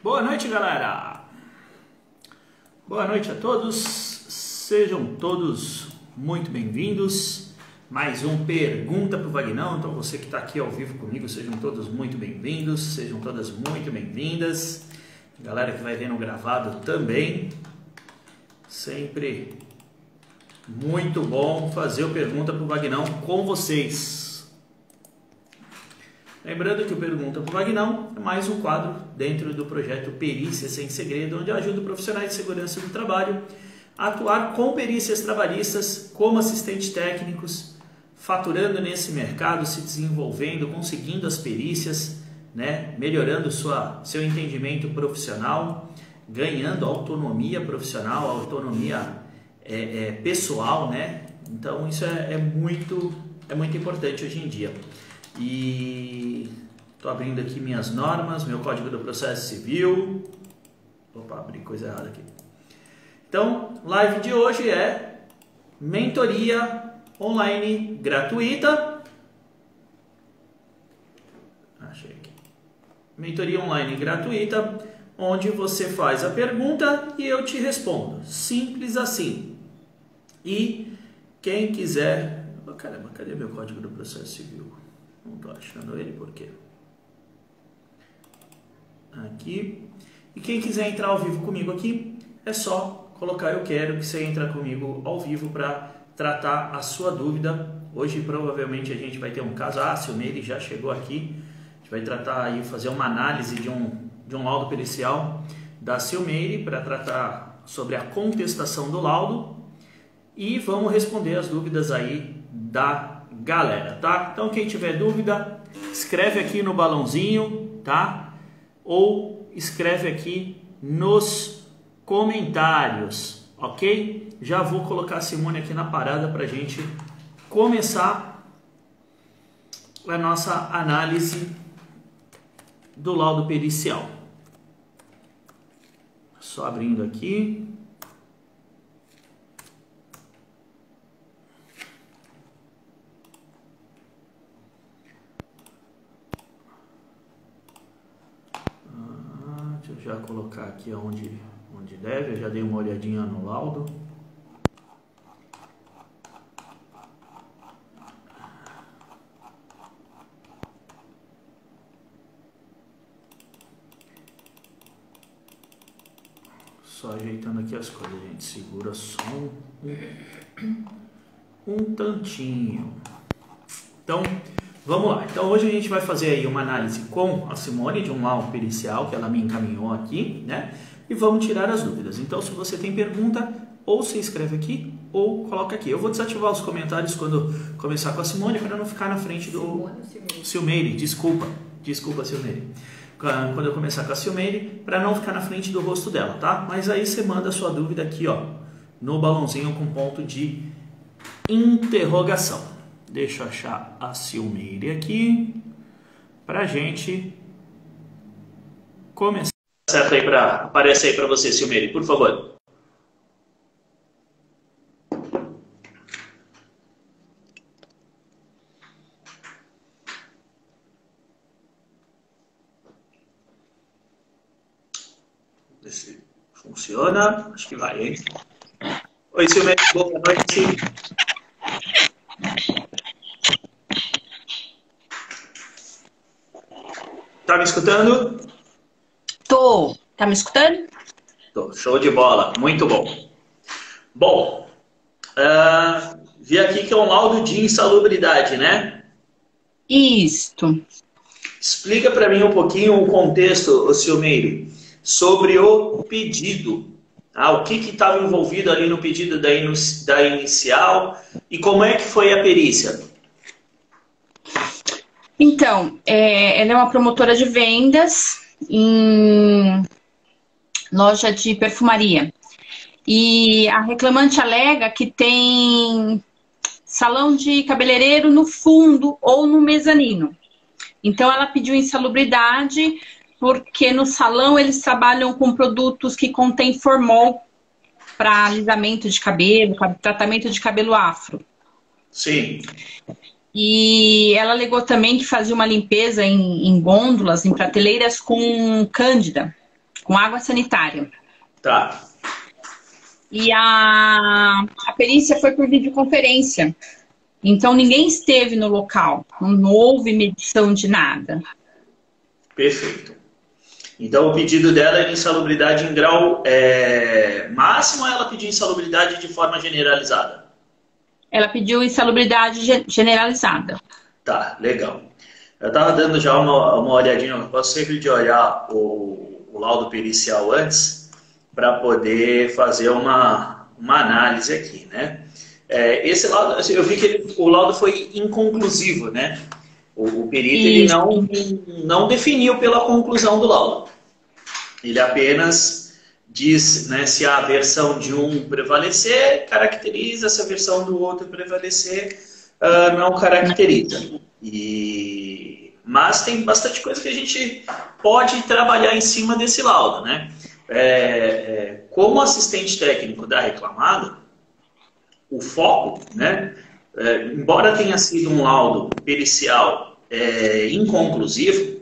Boa noite, galera! Boa noite a todos, sejam todos muito bem-vindos. Mais um Pergunta para o Vagnão. Então, você que está aqui ao vivo comigo, sejam todos muito bem-vindos, sejam todas muito bem-vindas. Galera que vai ver no gravado também, sempre muito bom fazer o Pergunta para o Vagnão com vocês. Lembrando que o Pergunta para o Vagnão mais um quadro dentro do projeto Perícia Sem Segredo, onde eu ajudo profissionais de segurança do trabalho a atuar com perícias trabalhistas como assistentes técnicos, faturando nesse mercado, se desenvolvendo, conseguindo as perícias, né, melhorando sua, seu entendimento profissional, ganhando autonomia profissional, autonomia é, é, pessoal, né? Então isso é, é muito é muito importante hoje em dia. E estou abrindo aqui minhas normas, meu código do processo civil. Opa, abri coisa errada aqui. Então, live de hoje é mentoria online gratuita. Achei aqui. Mentoria online gratuita, onde você faz a pergunta e eu te respondo. Simples assim. E quem quiser. Oh, caramba, cadê meu código do processo civil? Não estou achando ele por quê? Aqui. E quem quiser entrar ao vivo comigo aqui, é só colocar eu quero que você entra comigo ao vivo para tratar a sua dúvida. Hoje provavelmente a gente vai ter um caso. Ah, se o já chegou aqui. A gente vai tratar aí, fazer uma análise de um, de um laudo pericial da Silmeire para tratar sobre a contestação do laudo e vamos responder as dúvidas aí da galera, tá? Então quem tiver dúvida, escreve aqui no balãozinho, tá? Ou escreve aqui nos comentários, ok? Já vou colocar a Simone aqui na parada para gente começar a nossa análise do laudo pericial. Só abrindo aqui. Já colocar aqui onde, onde deve, eu já dei uma olhadinha no laudo. Só ajeitando aqui as coisas, gente. Segura só um, um tantinho. Então, Vamos lá, então hoje a gente vai fazer aí uma análise com a Simone de um laudo pericial que ela me encaminhou aqui, né? E vamos tirar as dúvidas. Então, se você tem pergunta, ou se inscreve aqui ou coloca aqui. Eu vou desativar os comentários quando começar com a Simone para não ficar na frente do Silmeire. Desculpa, desculpa, Silmeire. Quando eu começar com a Silmeire, para não ficar na frente do rosto dela, tá? Mas aí você manda a sua dúvida aqui, ó, no balãozinho com ponto de interrogação. Deixa eu achar a Silmeire aqui para gente começar. Aí para aparece aí para você, Silmeire, por favor. Ver se funciona. Acho que vai, hein? Oi, Silmeire, boa noite. Tá me escutando? Tô. Tá me escutando? Tô. Show de bola. Muito bom. Bom, uh, vi aqui que é um laudo de insalubridade, né? Isto. Explica para mim um pouquinho o contexto, Silmeire, sobre o pedido. Ah, o que estava envolvido ali no pedido da, da inicial e como é que foi a perícia? Então, é, ela é uma promotora de vendas em loja de perfumaria. E a reclamante alega que tem salão de cabeleireiro no fundo ou no mezanino. Então, ela pediu insalubridade porque no salão eles trabalham com produtos que contêm formol para alisamento de cabelo, tratamento de cabelo afro. Sim. E ela alegou também que fazia uma limpeza em, em gôndolas, em prateleiras com cândida. com água sanitária. Tá. E a, a perícia foi por videoconferência. Então ninguém esteve no local, não houve medição de nada. Perfeito. Então o pedido dela é de insalubridade em grau é, máximo ela pediu insalubridade de forma generalizada? Ela pediu insalubridade generalizada. Tá, legal. Eu estava dando já uma, uma olhadinha, eu gosto sempre de olhar o, o laudo pericial antes para poder fazer uma, uma análise aqui, né? É, esse laudo, assim, eu vi que ele, o laudo foi inconclusivo, né? O, o perito ele não, não definiu pela conclusão do laudo. Ele apenas diz né, se a versão de um prevalecer, caracteriza, se a versão do outro prevalecer, uh, não caracteriza. E... Mas tem bastante coisa que a gente pode trabalhar em cima desse laudo. Né? É, é, como assistente técnico da reclamada, o foco, né, é, embora tenha sido um laudo pericial é, inconclusivo,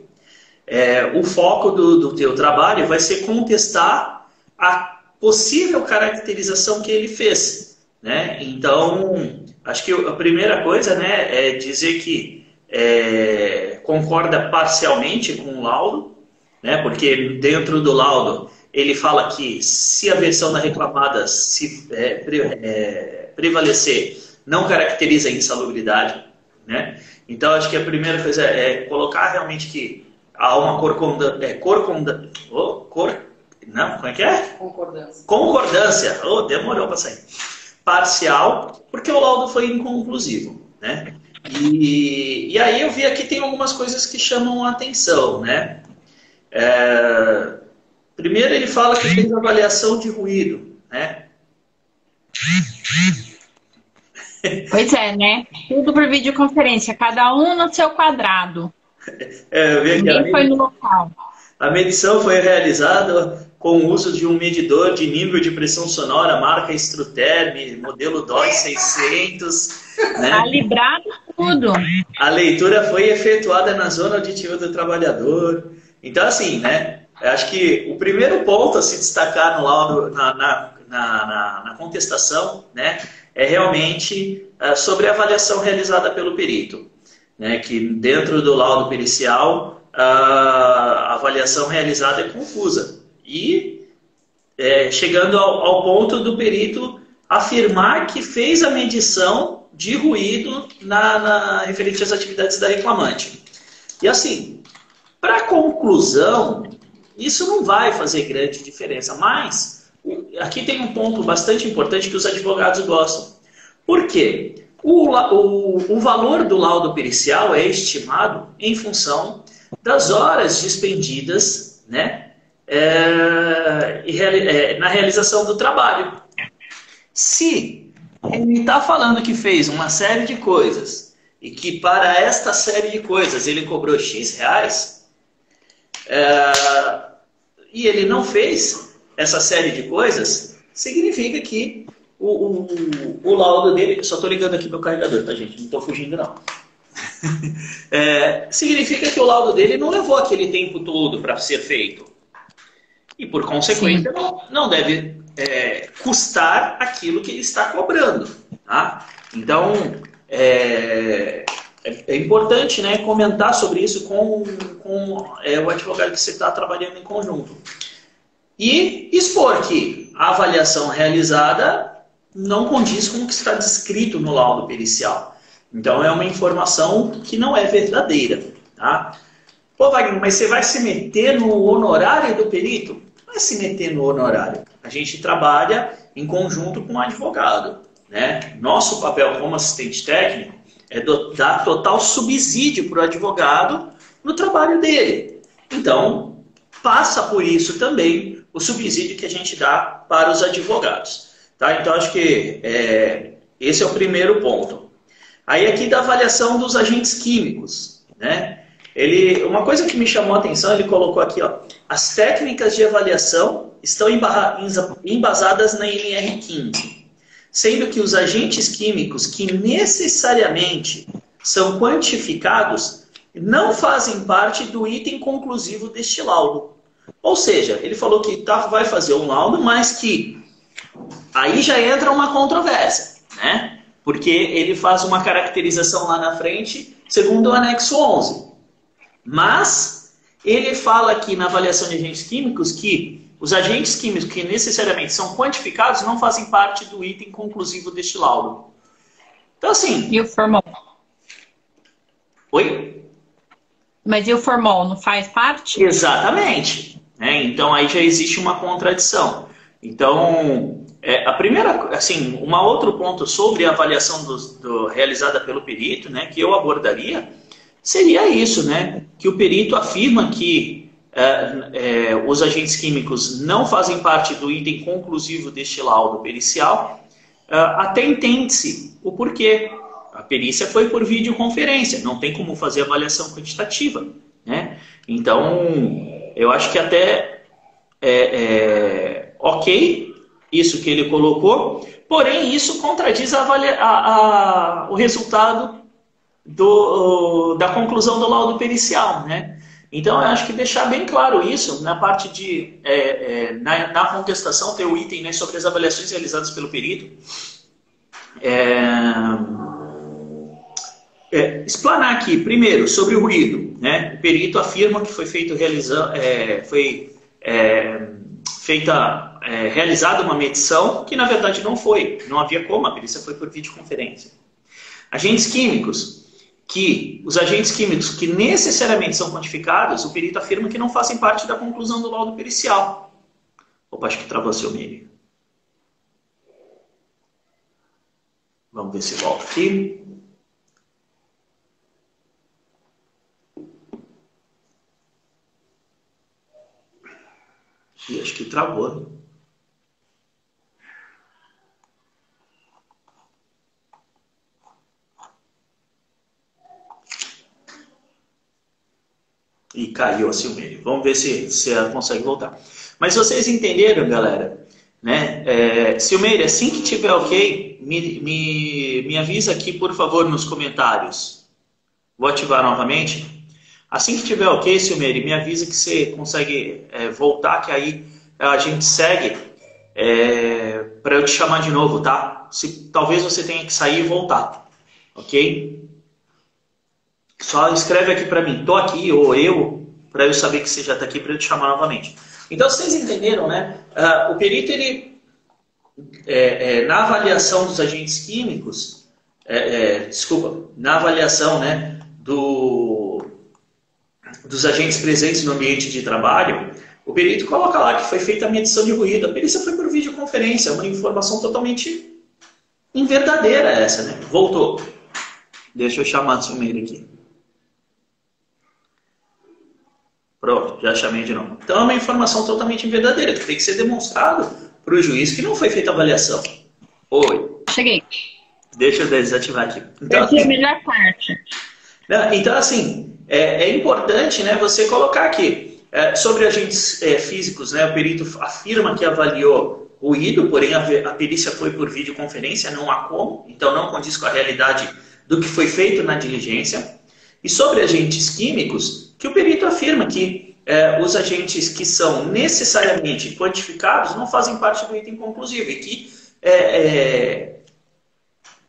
é, o foco do, do teu trabalho vai ser contestar a possível caracterização que ele fez. Né? Então, acho que a primeira coisa né, é dizer que é, concorda parcialmente com o laudo, né, porque dentro do laudo ele fala que se a versão da reclamada se é, pre, é, prevalecer, não caracteriza a insalubridade. Né? Então, acho que a primeira coisa é colocar realmente que há uma corconda, é, corconda, oh, cor, não, como é que é? Concordância. Concordância, oh, demorou para sair. Parcial, porque o laudo foi inconclusivo, né? E, e aí eu vi aqui tem algumas coisas que chamam a atenção, né? É, primeiro ele fala que fez avaliação de ruído, né? Pois é, né? Tudo por videoconferência, cada um no seu quadrado. É, Ninguém foi no local. A medição foi realizada com o uso de um medidor de nível de pressão sonora, marca Struterm, modelo DOI 600. Né? Calibrado tudo. A leitura foi efetuada na zona auditiva do trabalhador. Então, assim, né? Acho que o primeiro ponto a se destacar no laudo, na, na, na, na contestação, né? É realmente uh, sobre a avaliação realizada pelo perito né, que dentro do laudo pericial a avaliação realizada é confusa. E é, chegando ao, ao, ponto do perito afirmar que fez a medição de ruído na, na referente às atividades da reclamante. E assim, para conclusão, isso não vai fazer grande diferença, mas aqui tem um ponto bastante importante que os advogados gostam. Por quê? O, o, o valor do laudo pericial é estimado em função das horas dispendidas né, é, é, na realização do trabalho. Se ele está falando que fez uma série de coisas e que para esta série de coisas ele cobrou X reais, é, e ele não fez essa série de coisas, significa que o, o, o laudo dele, só estou ligando aqui meu carregador, tá gente? Não estou fugindo não. É, significa que o laudo dele não levou aquele tempo todo para ser feito. E por consequência não, não, deve é, custar aquilo que ele está cobrando. Tá? Então é, é, é importante né, comentar sobre isso com, com é, o advogado que você está trabalhando em conjunto. E expor que a avaliação realizada não condiz com o que está descrito no laudo pericial. Então é uma informação que não é verdadeira. Tá? Pô, Wagner, mas você vai se meter no honorário do perito? Não é se meter no honorário. A gente trabalha em conjunto com o advogado. Né? Nosso papel como assistente técnico é dar total subsídio para o advogado no trabalho dele. Então, passa por isso também o subsídio que a gente dá para os advogados. Tá? Então, acho que é, esse é o primeiro ponto. Aí, aqui da avaliação dos agentes químicos. Né? Ele, uma coisa que me chamou a atenção, ele colocou aqui, ó, as técnicas de avaliação estão embasadas na NR15, sendo que os agentes químicos que necessariamente são quantificados não fazem parte do item conclusivo deste laudo. Ou seja, ele falou que tá, vai fazer um laudo, mas que aí já entra uma controvérsia, né? Porque ele faz uma caracterização lá na frente, segundo o anexo 11. Mas ele fala aqui na avaliação de agentes químicos que os agentes químicos que necessariamente são quantificados não fazem parte do item conclusivo deste laudo. Então, assim. E o formol? Oi? Mas e o formol não faz parte? Exatamente. Né? Então, aí já existe uma contradição. Então, é, a primeira, assim, um outro ponto sobre a avaliação do, do, realizada pelo perito, né, que eu abordaria, seria isso, né, que o perito afirma que é, é, os agentes químicos não fazem parte do item conclusivo deste laudo pericial, é, até entende-se o porquê. A perícia foi por videoconferência, não tem como fazer avaliação quantitativa. Né? Então, eu acho que até é, é ok isso que ele colocou, porém isso contradiz a, a, a, o resultado do, da conclusão do laudo pericial. Né? Então, eu acho que deixar bem claro isso na parte de. É, é, na, na, contestação, ter o item né, sobre as avaliações realizadas pelo perito. É, é, explanar aqui, primeiro, sobre o ruído. Né? O perito afirma que foi feito realiza, é, foi é, feita, é, realizada uma medição que na verdade não foi, não havia como, a perícia foi por videoconferência. Agentes químicos que os agentes químicos que necessariamente são quantificados, o perito afirma que não fazem parte da conclusão do laudo pericial. Opa, acho que travou seu meio. Vamos ver se volta aqui. E acho que travou. Né? E caiu a Silmeire. Vamos ver se, se ela consegue voltar. Mas vocês entenderam, galera? Né? É, Silmeire, assim que tiver ok, me, me, me avisa aqui, por favor, nos comentários. Vou ativar novamente. Assim que tiver ok, Silmeire, me avisa que você consegue é, voltar, que aí a gente segue é, para eu te chamar de novo, tá? Se, talvez você tenha que sair e voltar, ok? Só escreve aqui para mim, tô aqui, ou eu, para eu saber que você já está aqui para eu te chamar novamente. Então, vocês entenderam, né? Uh, o perito, ele, é, é, na avaliação dos agentes químicos, é, é, desculpa, na avaliação né, do, dos agentes presentes no ambiente de trabalho, o perito coloca lá que foi feita a medição de ruído. A perícia foi por videoconferência, uma informação totalmente inverdadeira essa, né? Voltou. Deixa eu chamar o Silmeira aqui. Pronto, já chamei de novo. Então é uma informação totalmente verdadeira, que tem que ser demonstrado para o juiz que não foi feita avaliação. Oi. Cheguei. Deixa eu desativar aqui. Então, é a melhor parte. Então, assim, é, é importante né, você colocar aqui. É, sobre agentes é, físicos, né, o perito afirma que avaliou ruído, porém a, a perícia foi por videoconferência, não há como, então não condiz com a realidade do que foi feito na diligência. E sobre agentes químicos, que o perito afirma que é, os agentes que são necessariamente quantificados não fazem parte do item conclusivo e que é, é,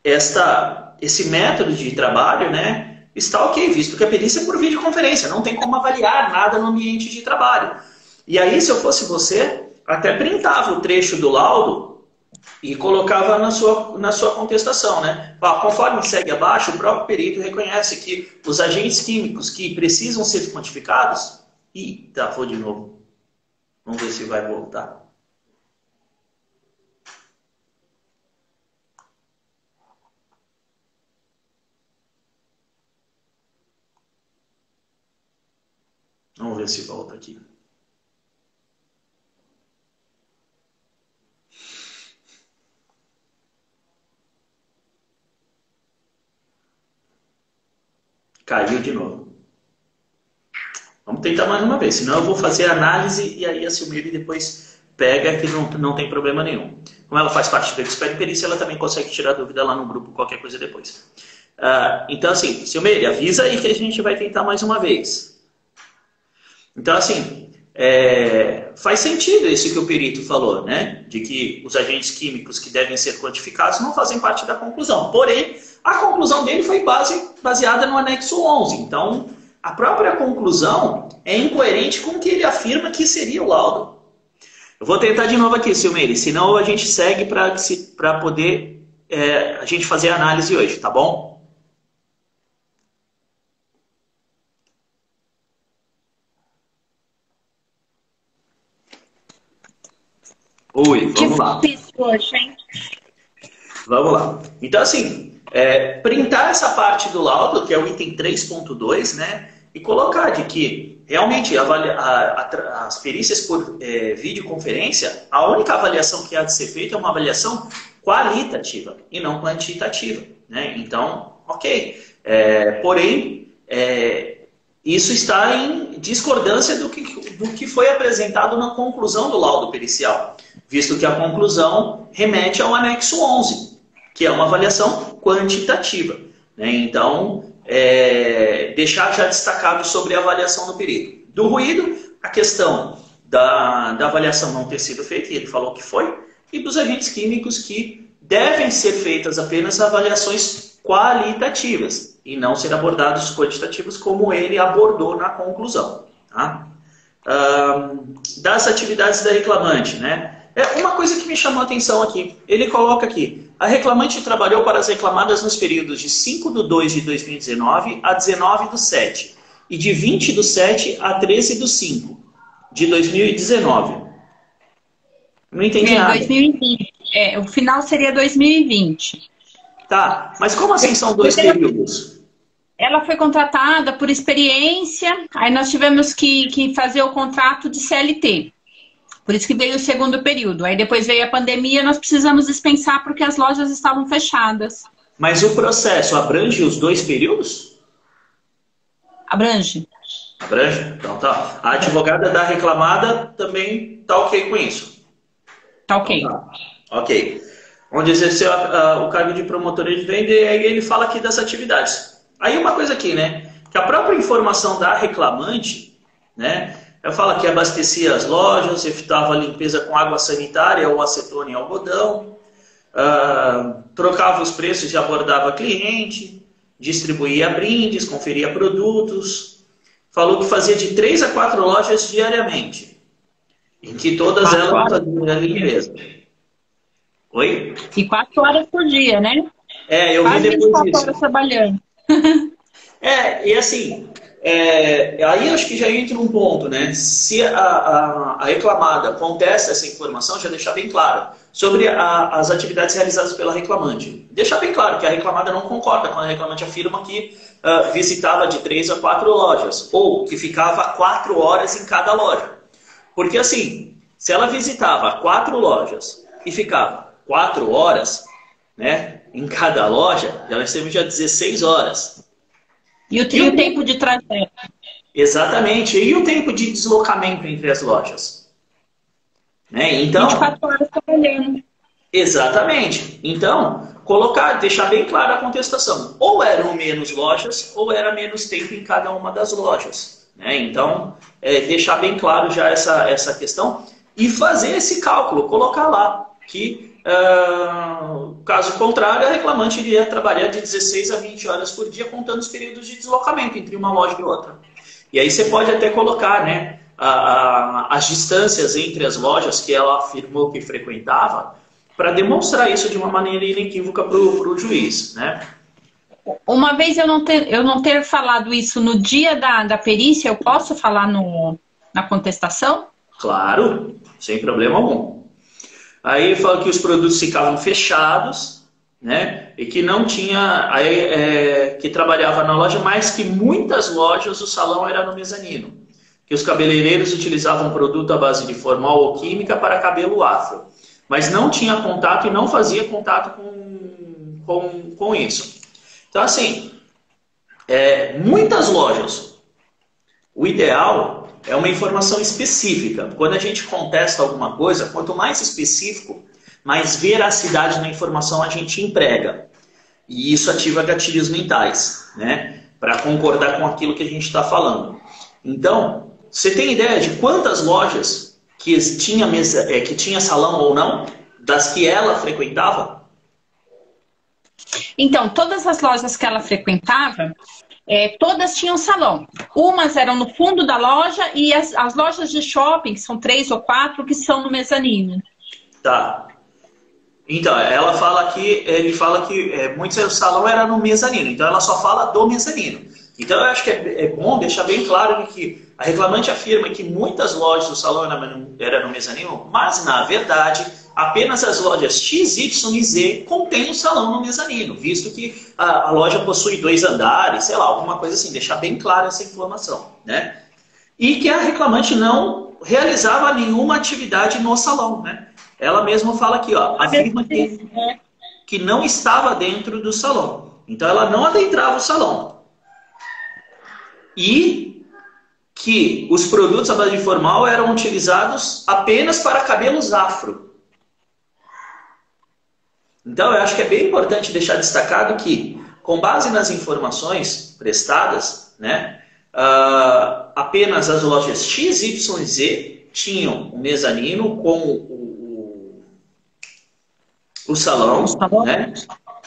esta, esse método de trabalho né, está ok, visto que a perícia é por videoconferência, não tem como avaliar nada no ambiente de trabalho. E aí, se eu fosse você, até printava o trecho do laudo e colocava na sua, na sua contestação. Né? Conforme segue abaixo, o próprio perito reconhece que os agentes químicos que precisam ser quantificados. Ih, travou de novo. Vamos ver se vai voltar. Vamos ver se volta aqui. Caiu de novo. Vamos tentar mais uma vez, senão eu vou fazer análise e aí a Silmiri depois pega que não, não tem problema nenhum. Como ela faz parte do Expert Perícia, ela também consegue tirar dúvida lá no grupo, qualquer coisa depois. Uh, então, assim, Silmiri, avisa aí que a gente vai tentar mais uma vez. Então, assim, é, faz sentido isso que o perito falou, né? De que os agentes químicos que devem ser quantificados não fazem parte da conclusão. Porém, a conclusão dele foi base, baseada no anexo 11. Então, a própria conclusão é incoerente com o que ele afirma que seria o laudo. Eu vou tentar de novo aqui, Silmeire, senão a gente segue para poder é, a gente fazer a análise hoje, tá bom? Oi, vamos que lá. Hoje, hein? Vamos lá. Então, assim, é, printar essa parte do laudo, que é o item 3.2, né? E colocar de que realmente a, a, as perícias por é, videoconferência, a única avaliação que há de ser feita é uma avaliação qualitativa e não quantitativa. Né? Então, ok. É, porém, é, isso está em discordância do que, do que foi apresentado na conclusão do laudo pericial visto que a conclusão remete ao anexo 11, que é uma avaliação quantitativa. Né? Então, é, deixar já destacado sobre a avaliação do perito. Do ruído, a questão da, da avaliação não ter sido feita, e ele falou que foi, e dos agentes químicos que devem ser feitas apenas avaliações qualitativas e não ser abordados quantitativos como ele abordou na conclusão. Tá? Das atividades da reclamante, né? É uma coisa que me chamou a atenção aqui. Ele coloca aqui: a reclamante trabalhou para as reclamadas nos períodos de 5 de 2 de 2019 a 19 do 7 e de 20 do 7 a 13 do 5 de 2019. Não entendi é, nada. 2020. É, o final seria 2020. Tá, mas como assim são dois períodos? Ela foi contratada por experiência, aí nós tivemos que, que fazer o contrato de CLT. Por isso que veio o segundo período. Aí depois veio a pandemia, nós precisamos dispensar porque as lojas estavam fechadas. Mas o processo abrange os dois períodos? Abrange. Abrange? Então tá. A advogada da reclamada também tá ok com isso? Tá ok. Então, tá. Ok. Onde exerceu a, a, o cargo de promotor de venda e aí ele fala aqui das atividades. Aí uma coisa aqui, né? Que a própria informação da reclamante, né? Eu falo que abastecia as lojas, efetuava a limpeza com água sanitária ou acetona e algodão, uh, trocava os preços e abordava cliente, distribuía brindes, conferia produtos. Falou que fazia de três a quatro lojas diariamente, em que todas elas faziam a limpeza. Oi? E quatro horas por dia, né? É, eu Quase vi depois disso. horas trabalhando. é, e assim, é, aí acho que já entra um ponto, né? Se a, a, a reclamada contesta essa informação, já deixar bem claro sobre a, as atividades realizadas pela reclamante. Deixar bem claro que a reclamada não concorda quando a reclamante afirma que uh, visitava de três a quatro lojas, ou que ficava quatro horas em cada loja. Porque assim, se ela visitava quatro lojas e ficava quatro horas né, em cada loja, ela esteve já 16 horas. E o, e o tempo de trajeto. Exatamente. E o tempo de deslocamento entre as lojas? Né? Então, 24 horas trabalhando. Exatamente. Então, colocar, deixar bem clara a contestação. Ou eram menos lojas, ou era menos tempo em cada uma das lojas. Né? Então, é, deixar bem claro já essa, essa questão e fazer esse cálculo, colocar lá que Uh, caso contrário, a reclamante iria trabalhar de 16 a 20 horas por dia, contando os períodos de deslocamento entre uma loja e outra. E aí você pode até colocar né, a, a, as distâncias entre as lojas que ela afirmou que frequentava, para demonstrar isso de uma maneira inequívoca para o juiz. Né? Uma vez eu não, ter, eu não ter falado isso no dia da, da perícia, eu posso falar no, na contestação? Claro, sem problema algum. Aí fala que os produtos ficavam fechados, né? E que não tinha, aí, é, que trabalhava na loja, mas que muitas lojas o salão era no mezanino. Que os cabeleireiros utilizavam produto à base de formal ou química para cabelo afro. Mas não tinha contato e não fazia contato com, com, com isso. Então, assim, é, muitas lojas, o ideal é uma informação específica. Quando a gente contesta alguma coisa, quanto mais específico, mais veracidade na informação a gente emprega. E isso ativa gatilhos mentais, né? Para concordar com aquilo que a gente está falando. Então, você tem ideia de quantas lojas que tinha, mesa, é, que tinha salão ou não, das que ela frequentava? Então, todas as lojas que ela frequentava, é, todas tinham salão. Umas eram no fundo da loja e as, as lojas de shopping, que são três ou quatro, que são no mezanino. Tá. Então, ela fala que ele fala que é, muitos o salão era no mezanino, então ela só fala do mezanino. Então eu acho que é, é bom deixar bem claro que a reclamante afirma que muitas lojas do salão eram no mezanino, mas na verdade apenas as lojas X, Y e Z contêm o salão no mezanino, visto que a, a, loja possui dois andares, sei lá, alguma coisa assim, deixar bem clara essa informação, né? E que a reclamante não realizava nenhuma atividade no salão, né? Ela mesma fala aqui, ó, afirma que, que não estava dentro do salão. Então ela não adentrava o salão. E que os produtos à base de formal eram utilizados apenas para cabelos afro. Então eu acho que é bem importante deixar destacado que, com base nas informações prestadas, né, uh, apenas as lojas X, Y e Z tinham o mezanino com o o salão, né?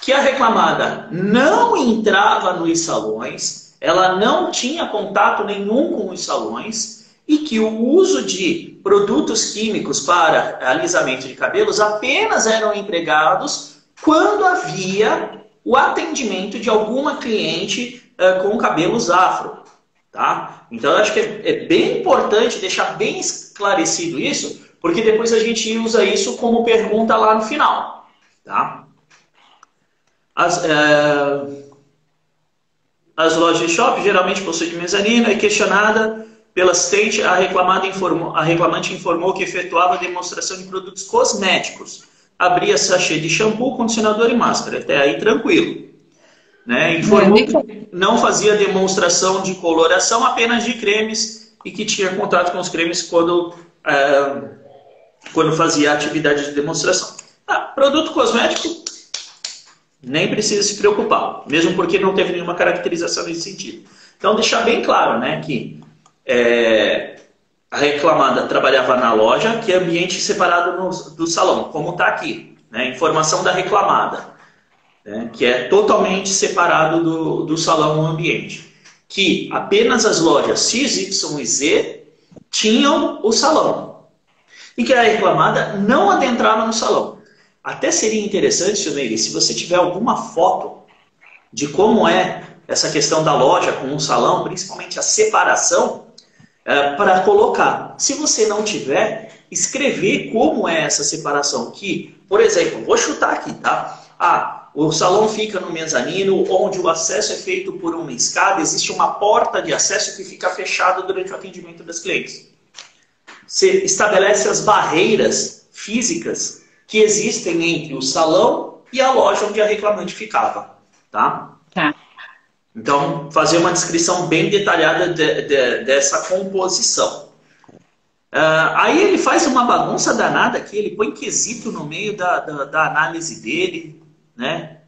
que a reclamada não entrava nos salões, ela não tinha contato nenhum com os salões e que o uso de produtos químicos para alisamento de cabelos apenas eram empregados quando havia o atendimento de alguma cliente uh, com cabelos afro. Tá? Então, eu acho que é, é bem importante deixar bem esclarecido isso, porque depois a gente usa isso como pergunta lá no final. Tá? As, é... As lojas de shopping geralmente possuem mezanino, é questionada pela assistente, a, reclamada informou, a reclamante informou que efetuava demonstração de produtos cosméticos. Abria sachê de shampoo, condicionador e máscara. Até aí tranquilo. Né? Informou que não fazia demonstração de coloração, apenas de cremes e que tinha contato com os cremes quando, é, quando fazia a atividade de demonstração. Ah, produto cosmético, nem precisa se preocupar, mesmo porque não teve nenhuma caracterização nesse sentido. Então, deixar bem claro né, que é, a reclamada trabalhava na loja, que é ambiente separado no, do salão, como está aqui. Né, informação da reclamada, né, que é totalmente separado do, do salão o ambiente. Que apenas as lojas X, Y e Z tinham o salão. E que a reclamada não adentrava no salão. Até seria interessante, Silmeire, se você tiver alguma foto de como é essa questão da loja com um salão, principalmente a separação, é, para colocar. Se você não tiver, escrever como é essa separação. Que, por exemplo, vou chutar aqui, tá? Ah, o salão fica no mezanino, onde o acesso é feito por uma escada, existe uma porta de acesso que fica fechada durante o atendimento das clientes. Você estabelece as barreiras físicas que existem entre o salão e a loja onde a reclamante ficava, tá? Então, fazer uma descrição bem detalhada de, de, dessa composição. Uh, aí ele faz uma bagunça danada aqui, ele põe quesito no meio da, da, da análise dele, né?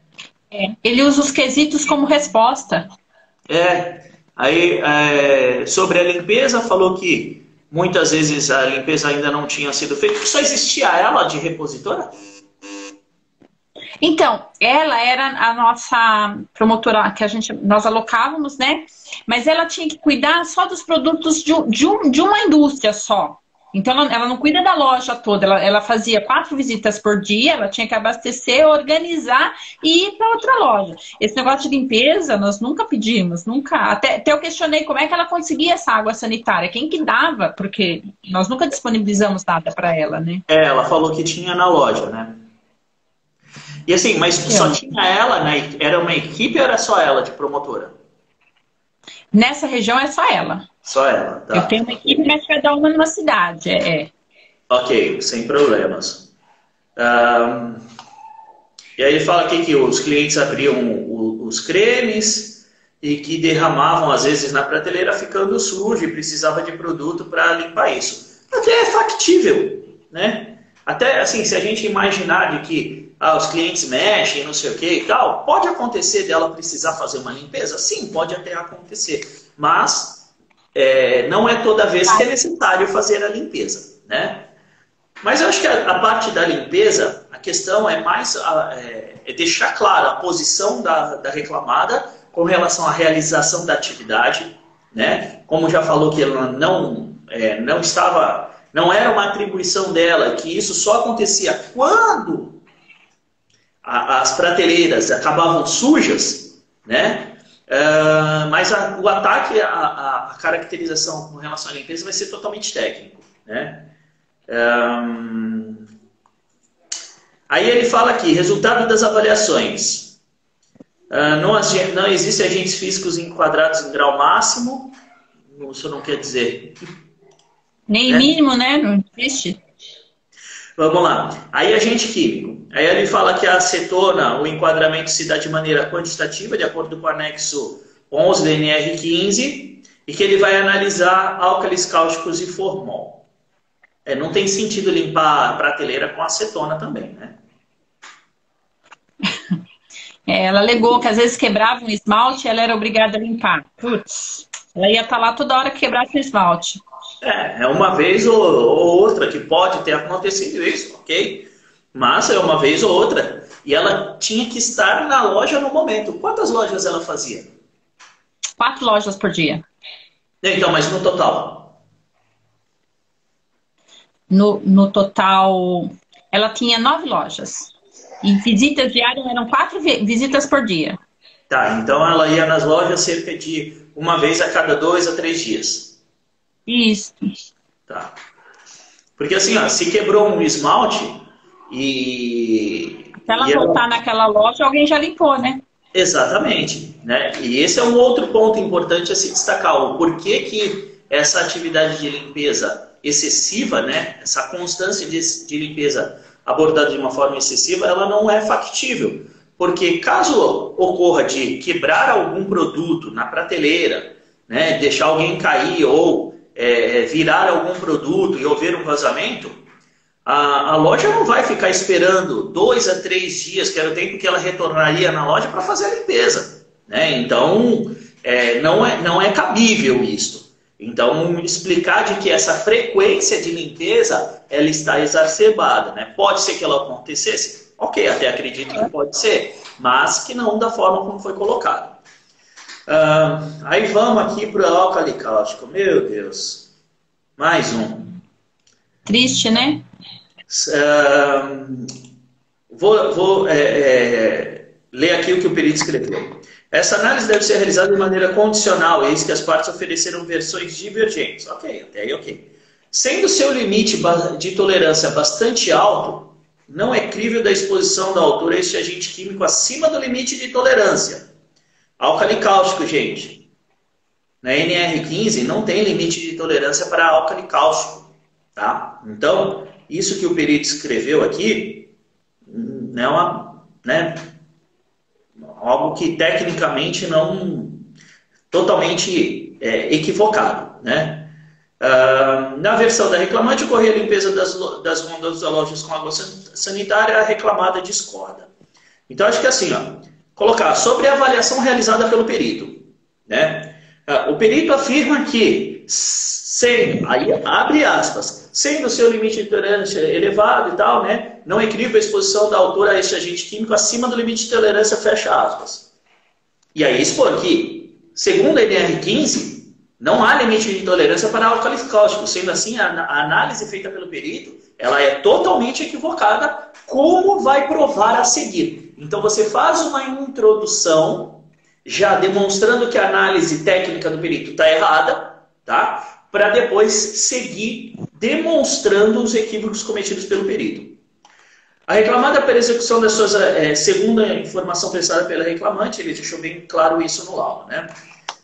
É, ele usa os quesitos como resposta. É, aí é, sobre a limpeza, falou que Muitas vezes a limpeza ainda não tinha sido feita. Só existia ela de repositora? Então, ela era a nossa promotora que a gente nós alocávamos, né? Mas ela tinha que cuidar só dos produtos de, de, um, de uma indústria só. Então, ela, ela, não cuida da loja toda. Ela, ela, fazia quatro visitas por dia, ela tinha que abastecer, organizar e ir para outra loja. Esse negócio de limpeza, nós nunca pedimos, nunca. Até, até eu questionei como é que ela conseguia essa água sanitária, quem que dava, porque nós nunca disponibilizamos nada para ela, né? É, ela falou que tinha na loja, né? E assim, mas só tinha ela, né? Era uma equipe ou era só ela de promotora? Nessa região é só ela. Só ela, tá. Eu tenho uma equipe, mas cada uma numa cidade, é. é. Ok, sem problemas. Um, e aí fala aqui que os clientes abriam os cremes e que derramavam às vezes na prateleira ficando sujo e precisava de produto para limpar isso. Até é factível, né? Até assim, se a gente imaginar de que ah, os clientes mexem, não sei o que e tal, pode acontecer dela precisar fazer uma limpeza? Sim, pode até acontecer. Mas é, não é toda vez que é necessário fazer a limpeza, né? Mas eu acho que a, a parte da limpeza, a questão é mais a, é, é, deixar clara a posição da, da reclamada com relação à realização da atividade, né? Como já falou que ela não, é, não estava, não era uma atribuição dela, que isso só acontecia quando a, as prateleiras acabavam sujas, né? Uh, mas a, o ataque, a, a, caracterização com relação à limpeza vai ser totalmente técnico, né? Um, aí ele fala aqui, resultado das avaliações. Uh, não, não existem agentes físicos enquadrados em grau máximo. Isso não quer dizer. Nem né? mínimo, né? Não existe. Vamos lá. Aí agente químico. Aí ele fala que a acetona, o enquadramento se dá de maneira quantitativa, de acordo com o anexo 11 da NR15, e que ele vai analisar álcalis cáusticos e formol. É, não tem sentido limpar a prateleira com acetona também, né? É, ela alegou que às vezes quebrava um esmalte e ela era obrigada a limpar. Putz, ela ia estar tá lá toda hora que quebrasse o esmalte. É, é uma vez ou, ou outra que pode ter acontecido isso, ok? Mas é uma vez ou outra. E ela tinha que estar na loja no momento. Quantas lojas ela fazia? Quatro lojas por dia. Então, mas no total? No, no total, ela tinha nove lojas. E visitas diárias eram quatro visitas por dia. Tá, então ela ia nas lojas cerca de uma vez a cada dois a três dias. Isso. Tá. Porque assim, ó, se quebrou um esmalte e. Se ela e voltar ela... naquela loja, alguém já limpou, né? Exatamente. Né? E esse é um outro ponto importante a se destacar. O porquê que essa atividade de limpeza excessiva, né? essa constância de, de limpeza abordada de uma forma excessiva, ela não é factível. Porque caso ocorra de quebrar algum produto na prateleira, né, deixar alguém cair ou é, virar algum produto e houver um vazamento, a, a, loja não vai ficar esperando dois a três dias, que era o tempo que ela retornaria na loja para fazer a limpeza. Né? Então, é, não, é, não é cabível isto. Então, explicar de que essa frequência de limpeza ela está exacerbada. Né? Pode ser que ela acontecesse? Ok, até acredito que pode ser, mas que não da forma como foi colocado. Uh, aí vamos aqui para o álcali cáustico. Meu Deus. Mais um. Triste, né? Vou, vou é, é, ler aqui o que o perito escreveu. Essa análise deve ser realizada de maneira condicional, eis que as partes ofereceram versões divergentes. Ok, até aí ok. Sendo seu limite de tolerância bastante alto, não é crível da exposição da altura a este agente químico acima do limite de tolerância Álcali cáustico, gente. Na NR15 não tem limite de tolerância para álcali cáustico. Tá? Então, isso que o perito escreveu aqui não é uma, né, algo que tecnicamente não totalmente é, equivocado. Né? Uh, na versão da reclamante, ocorreu a limpeza das, das rondas das lojas com água sanitária, a reclamada discorda. Então, acho que assim, ó, colocar sobre a avaliação realizada pelo perito. Né? Ah, o perito afirma que, sendo, aí abre aspas, sendo o seu limite de tolerância elevado e tal, né, não é a exposição da autora a este agente químico acima do limite de tolerância, fecha aspas. E aí expor que, segundo a NR15, não há limite de tolerância para álcalis cáusticos. Sendo assim, a, a análise feita pelo perito, ela é totalmente equivocada, como vai provar a seguir. Então você faz uma introdução, já demonstrando que a análise técnica do perito está errada, tá? Para depois seguir demonstrando os equívocos cometidos pelo perito. A reclamada pela execução das suas, é, segundo a informação prestada pela reclamante, ele deixou bem claro isso no laudo, né?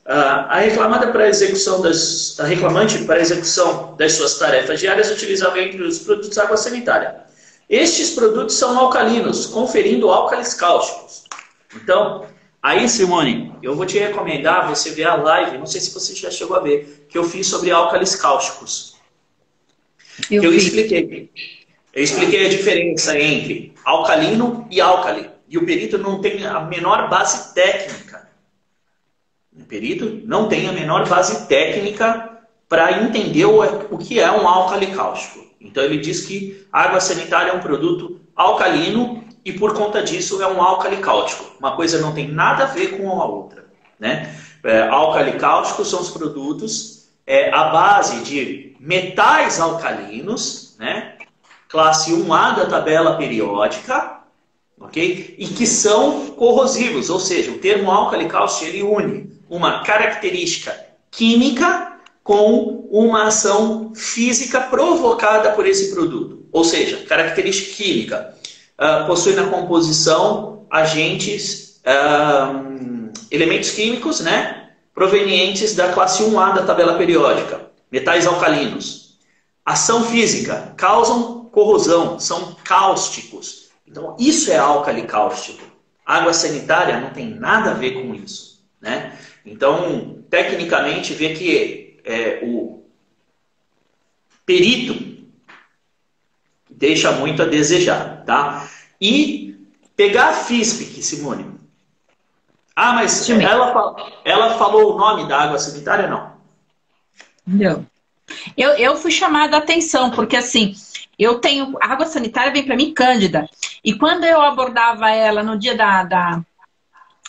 a reclamada para execução das, a reclamante para execução das suas tarefas diárias utilizava entre os produtos água sanitária estes produtos são alcalinos, conferindo álcalis cáusticos. Então, aí, Simone, eu vou te recomendar você ver a live, não sei se você já chegou a ver, que eu fiz sobre álcalis cáusticos. Eu, eu expliquei. Eu expliquei a diferença entre alcalino e álcali. E o perito não tem a menor base técnica. o perito não tem a menor base técnica para entender o, o que é um álcali cáustico. Então ele diz que água sanitária é um produto alcalino e por conta disso é um álcali cáustico. Uma coisa não tem nada a ver com a outra. Né? É, álcali cáustico são os produtos é, à base de metais alcalinos, né? classe 1A da tabela periódica, ok? E que são corrosivos, ou seja, o termo álcali cáustico ele une uma característica química com uma ação física provocada por esse produto. Ou seja, característica química uh, possui na composição agentes, uh, elementos químicos, né, provenientes da classe 1A da tabela periódica, metais alcalinos. Ação física, causam corrosão, são cáusticos. Então, isso é álcali cáustico. Água sanitária não tem nada a ver com isso. Né? Então, tecnicamente, vê que é, o perito deixa muito a desejar, tá? E pegar a FISPIC, Simone. Ah, mas ela, ela falou o nome da água sanitária, não? Não. Eu, eu fui chamada a atenção, porque assim, eu tenho. A água sanitária vem para mim cândida. E quando eu abordava ela no dia da, da,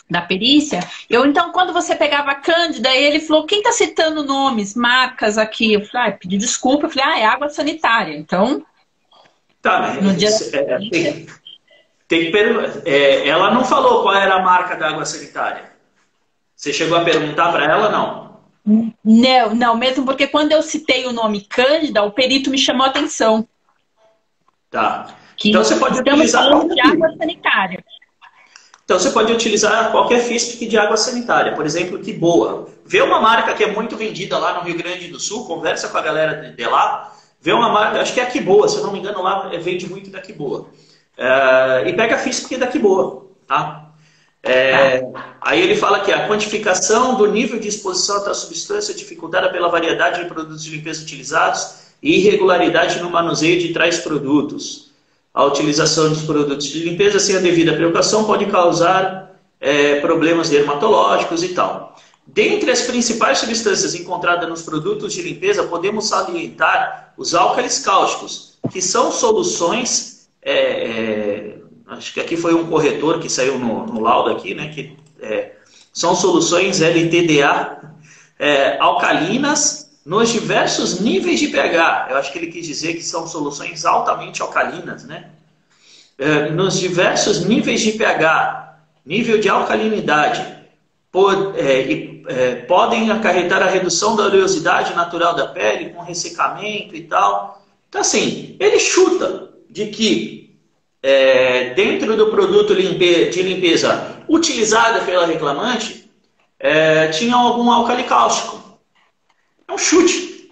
da perícia, eu então, quando você pegava a Cândida, ele falou: quem está citando nomes, marcas aqui? Eu falei: ah, pedi desculpa. Eu falei: ah, é água sanitária. Então. Tá, no dia é, tem, tem que é, ela não falou qual era a marca da água sanitária. Você chegou a perguntar para ela, não? Não, não, mesmo porque quando eu citei o nome Cândida, o perito me chamou a atenção. Tá. Que então você pode utilizar de água sanitária. Então você pode utilizar qualquer FISP de água sanitária, por exemplo, que boa. Vê uma marca que é muito vendida lá no Rio Grande do Sul, conversa com a galera de lá, vê uma marca, acho que é a Kiboa, se eu não me engano, lá vende muito da Kiboa. É, e pega a FISP da Kiboa, tá? É, aí ele fala que a quantificação do nível de exposição da substância dificultada pela variedade de produtos de limpeza utilizados e irregularidade no manuseio de tais produtos. A utilização dos produtos de limpeza sem a devida precaução pode causar é, problemas dermatológicos e tal. Dentre as principais substâncias encontradas nos produtos de limpeza, podemos salientar os álcalis cáusticos, que são soluções. É, é, acho que aqui foi um corretor que saiu no, no laudo aqui, né? Que é, são soluções LTDA é, alcalinas nos diversos níveis de pH. Eu acho que ele quis dizer que são soluções altamente alcalinas, né? É, nos diversos níveis de pH, nível de alcalinidade, pod, é, é, podem acarretar a redução da oleosidade natural da pele com ressecamento e tal. Então, assim, ele chuta de que é, dentro do produto limpe, de limpeza utilizado pela reclamante, é, tinha algum álcali cáustico. É um chute.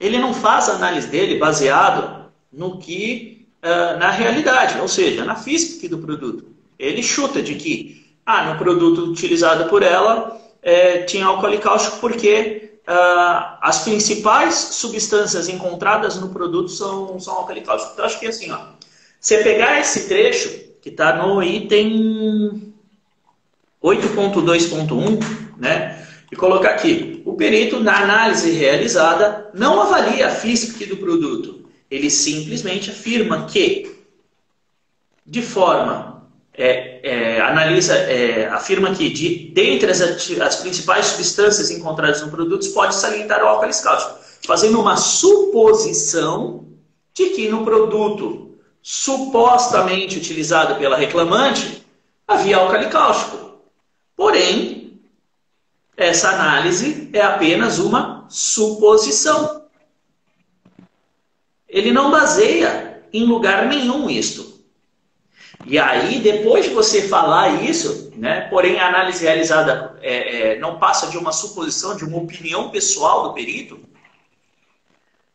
Ele não faz a análise dele baseado no que uh, na realidade, ou seja, na física do produto. Ele chuta de que ah, no produto utilizado por ela é, tinha álcool cáustico porque uh, as principais substâncias encontradas no produto são, são álcool cáustico. Então, acho que assim, ó, você pegar esse trecho que está no item 8.2.1, né? E colocar aqui, o perito, na análise realizada, não avalia a física do produto. Ele simplesmente afirma que, de forma, é, é, analisa, é, afirma que, de, dentre as, as principais substâncias encontradas no produto, pode salientar o álcool cáustico, fazendo uma suposição de que no produto supostamente utilizado pela reclamante havia álcool cáustico. Porém, essa análise é apenas uma suposição. Ele não baseia em lugar nenhum isto. E aí, depois de você falar isso, né, porém a análise realizada é, é, não passa de uma suposição, de uma opinião pessoal do perito,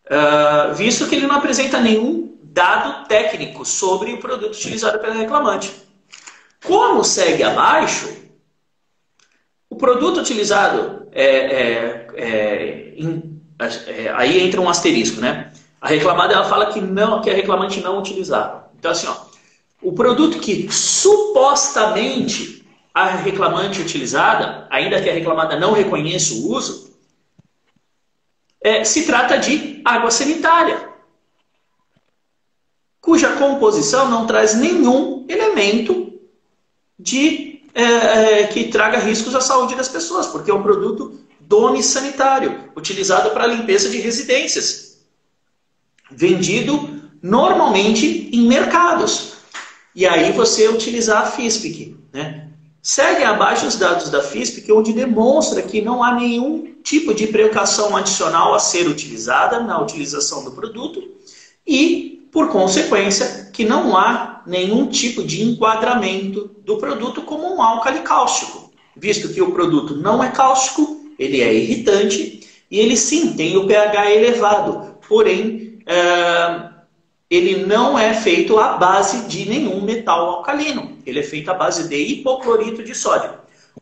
uh, visto que ele não apresenta nenhum dado técnico sobre o produto utilizado pela reclamante. Como segue abaixo, o produto utilizado, é, é, é, é, aí entra um asterisco, né? A reclamada ela fala que não, que a reclamante não utilizava. Então assim, ó, o produto que supostamente a reclamante utilizada, ainda que a reclamada não reconheça o uso, é, se trata de água sanitária, cuja composição não traz nenhum elemento de é, é, que traga riscos à saúde das pessoas, porque é um produto dome sanitário, utilizado para limpeza de residências, vendido normalmente em mercados. E aí você utilizar a FISPIC. Né? Segue abaixo os dados da FISPIC, onde demonstra que não há nenhum tipo de precaução adicional a ser utilizada na utilização do produto e, por consequência, que não há nenhum tipo de enquadramento do produto como um álcali cáustico, visto que o produto não é cáustico, ele é irritante e ele sim tem o pH elevado, porém é, ele não é feito à base de nenhum metal alcalino, ele é feito à base de hipoclorito de sódio.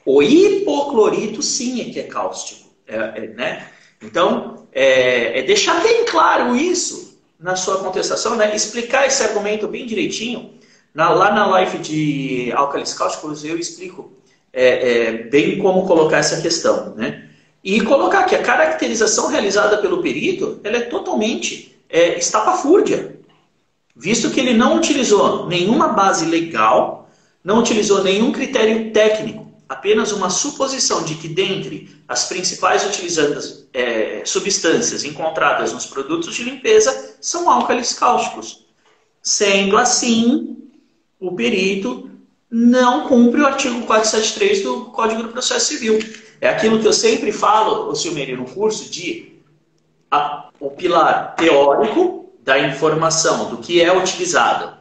O hipoclorito sim é que é cáustico, é, é, né? Então, é, é deixar bem claro isso na sua contestação, né? explicar esse argumento bem direitinho. Na, lá na live de álcalis cáusticos eu explico é, é, bem como colocar essa questão. Né? E colocar que a caracterização realizada pelo perito ela é totalmente é, estapafúrdia, visto que ele não utilizou nenhuma base legal, não utilizou nenhum critério técnico, apenas uma suposição de que dentre as principais utilizadas é, substâncias encontradas nos produtos de limpeza são álcalis cáusticos. Sendo assim, o perito não cumpre o artigo 473 do Código do Processo Civil. É aquilo que eu sempre falo, o Silmeiro, no curso, de a, o pilar teórico da informação, do que é utilizado.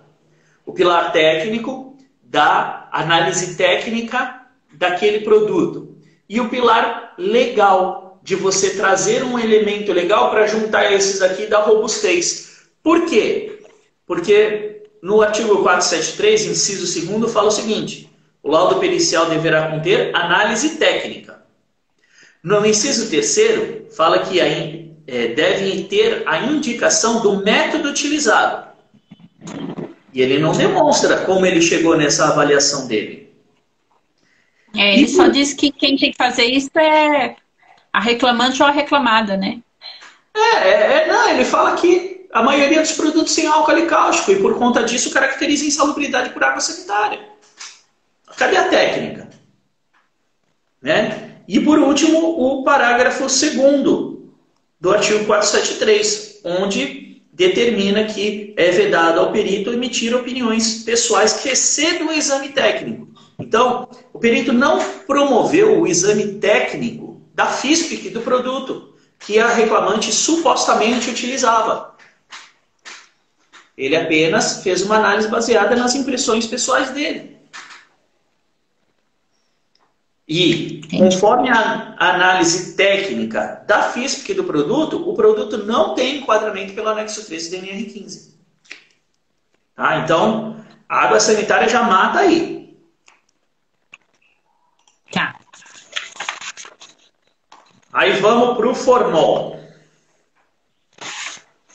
O pilar técnico da análise técnica daquele produto. E o pilar legal, de você trazer um elemento legal para juntar esses aqui da robustez. Por quê? Porque no artigo 473, inciso 2, fala o seguinte: o laudo pericial deverá conter análise técnica. No inciso 3, fala que aí, é, deve ter a indicação do método utilizado. E ele não demonstra como ele chegou nessa avaliação dele. É, ele só diz que quem tem que fazer isso é a reclamante ou a reclamada, né? É, é, é não, ele fala que a maioria dos produtos tem álcool cáustico e por conta disso caracteriza insalubridade por água sanitária. Cadê a técnica? Né? E por último, o parágrafo segundo do artigo 473, onde determina que é vedado ao perito emitir opiniões pessoais que excedam o exame técnico. Então, o perito não promoveu o exame técnico da FISPIC do produto que a reclamante supostamente utilizava. Ele apenas fez uma análise baseada nas impressões pessoais dele. E, conforme a análise técnica da FISPIC do produto, o produto não tem enquadramento pelo anexo 13 do NR15. Tá? Então, a água sanitária já mata aí. Tá. Aí vamos para o formol.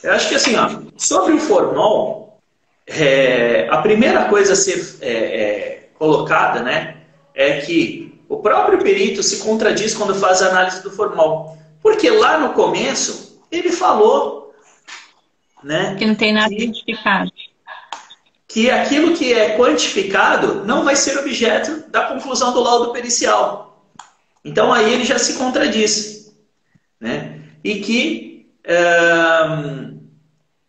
Eu acho que assim, ó, sobre o formol, é, a primeira coisa a ser é, é, colocada né, é que o próprio perito se contradiz quando faz a análise do formol. Porque lá no começo ele falou né, que não tem nada que, identificado. Que aquilo que é quantificado não vai ser objeto da conclusão do laudo pericial. Então aí ele já se contradiz. Né? E que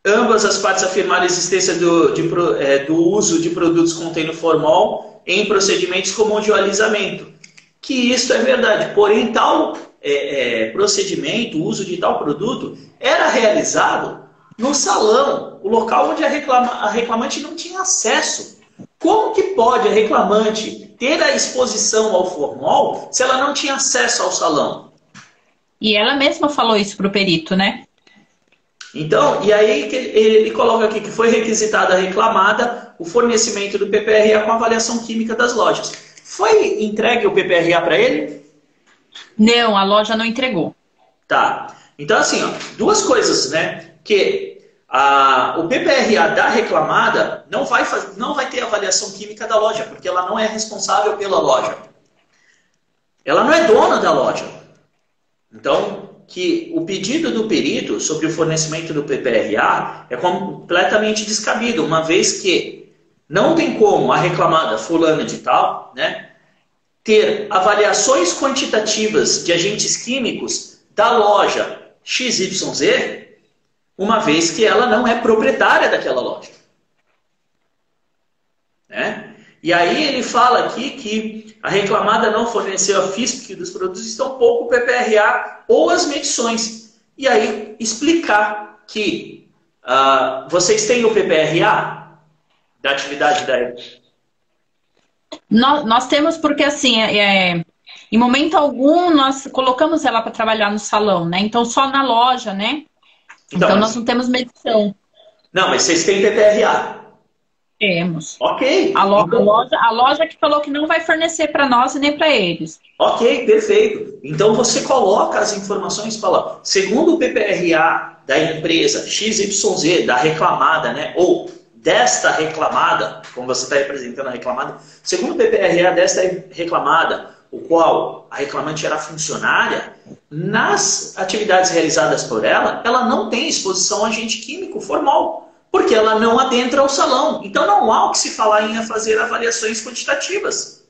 ambas as partes afirmaram a existência do, de, é, do uso de produtos contendo formol em procedimentos como de alisamento. Que isso é verdade. Porém, tal é, é, procedimento, o uso de tal produto, era realizado no salão, o local onde a, reclama, a reclamante não tinha acesso. Como que pode a reclamante ter a exposição ao formol se ela não tinha acesso ao salão? E ela mesma falou isso para o perito, né? Então, e aí ele coloca aqui que foi requisitada reclamada o fornecimento do PPRA com avaliação química das lojas. Foi entregue o PPRA para ele? Não, a loja não entregou. Tá. Então, assim, ó, duas coisas, né? Que a, o PPRA da reclamada não vai, faz, não vai ter avaliação química da loja, porque ela não é responsável pela loja. Ela não é dona da loja. Então, que o pedido do perito sobre o fornecimento do PPRA é completamente descabido, uma vez que não tem como a reclamada fulana de tal, né, ter avaliações quantitativas de agentes químicos da loja XYZ, uma vez que ela não é proprietária daquela loja. Né? E aí ele fala aqui que a reclamada não forneceu a FISP dos produtos, pouco o PPRA ou as medições. E aí explicar que uh, vocês têm o PPRA da atividade da nós, nós temos porque assim, é, é, em momento algum nós colocamos ela para trabalhar no salão, né? Então só na loja, né? Então, então nós não temos medição. Não, mas vocês têm PPRA. Temos. Ok. A, lo então... a, loja, a loja que falou que não vai fornecer para nós e nem para eles. Ok, perfeito. Então você coloca as informações e fala, segundo o PPRA da empresa XYZ, da reclamada, né? Ou desta reclamada, como você está representando a reclamada, segundo o PPRA desta reclamada, o qual a reclamante era funcionária, nas atividades realizadas por ela, ela não tem exposição a agente químico formal porque ela não adentra o salão. Então não há o que se falar em fazer avaliações quantitativas.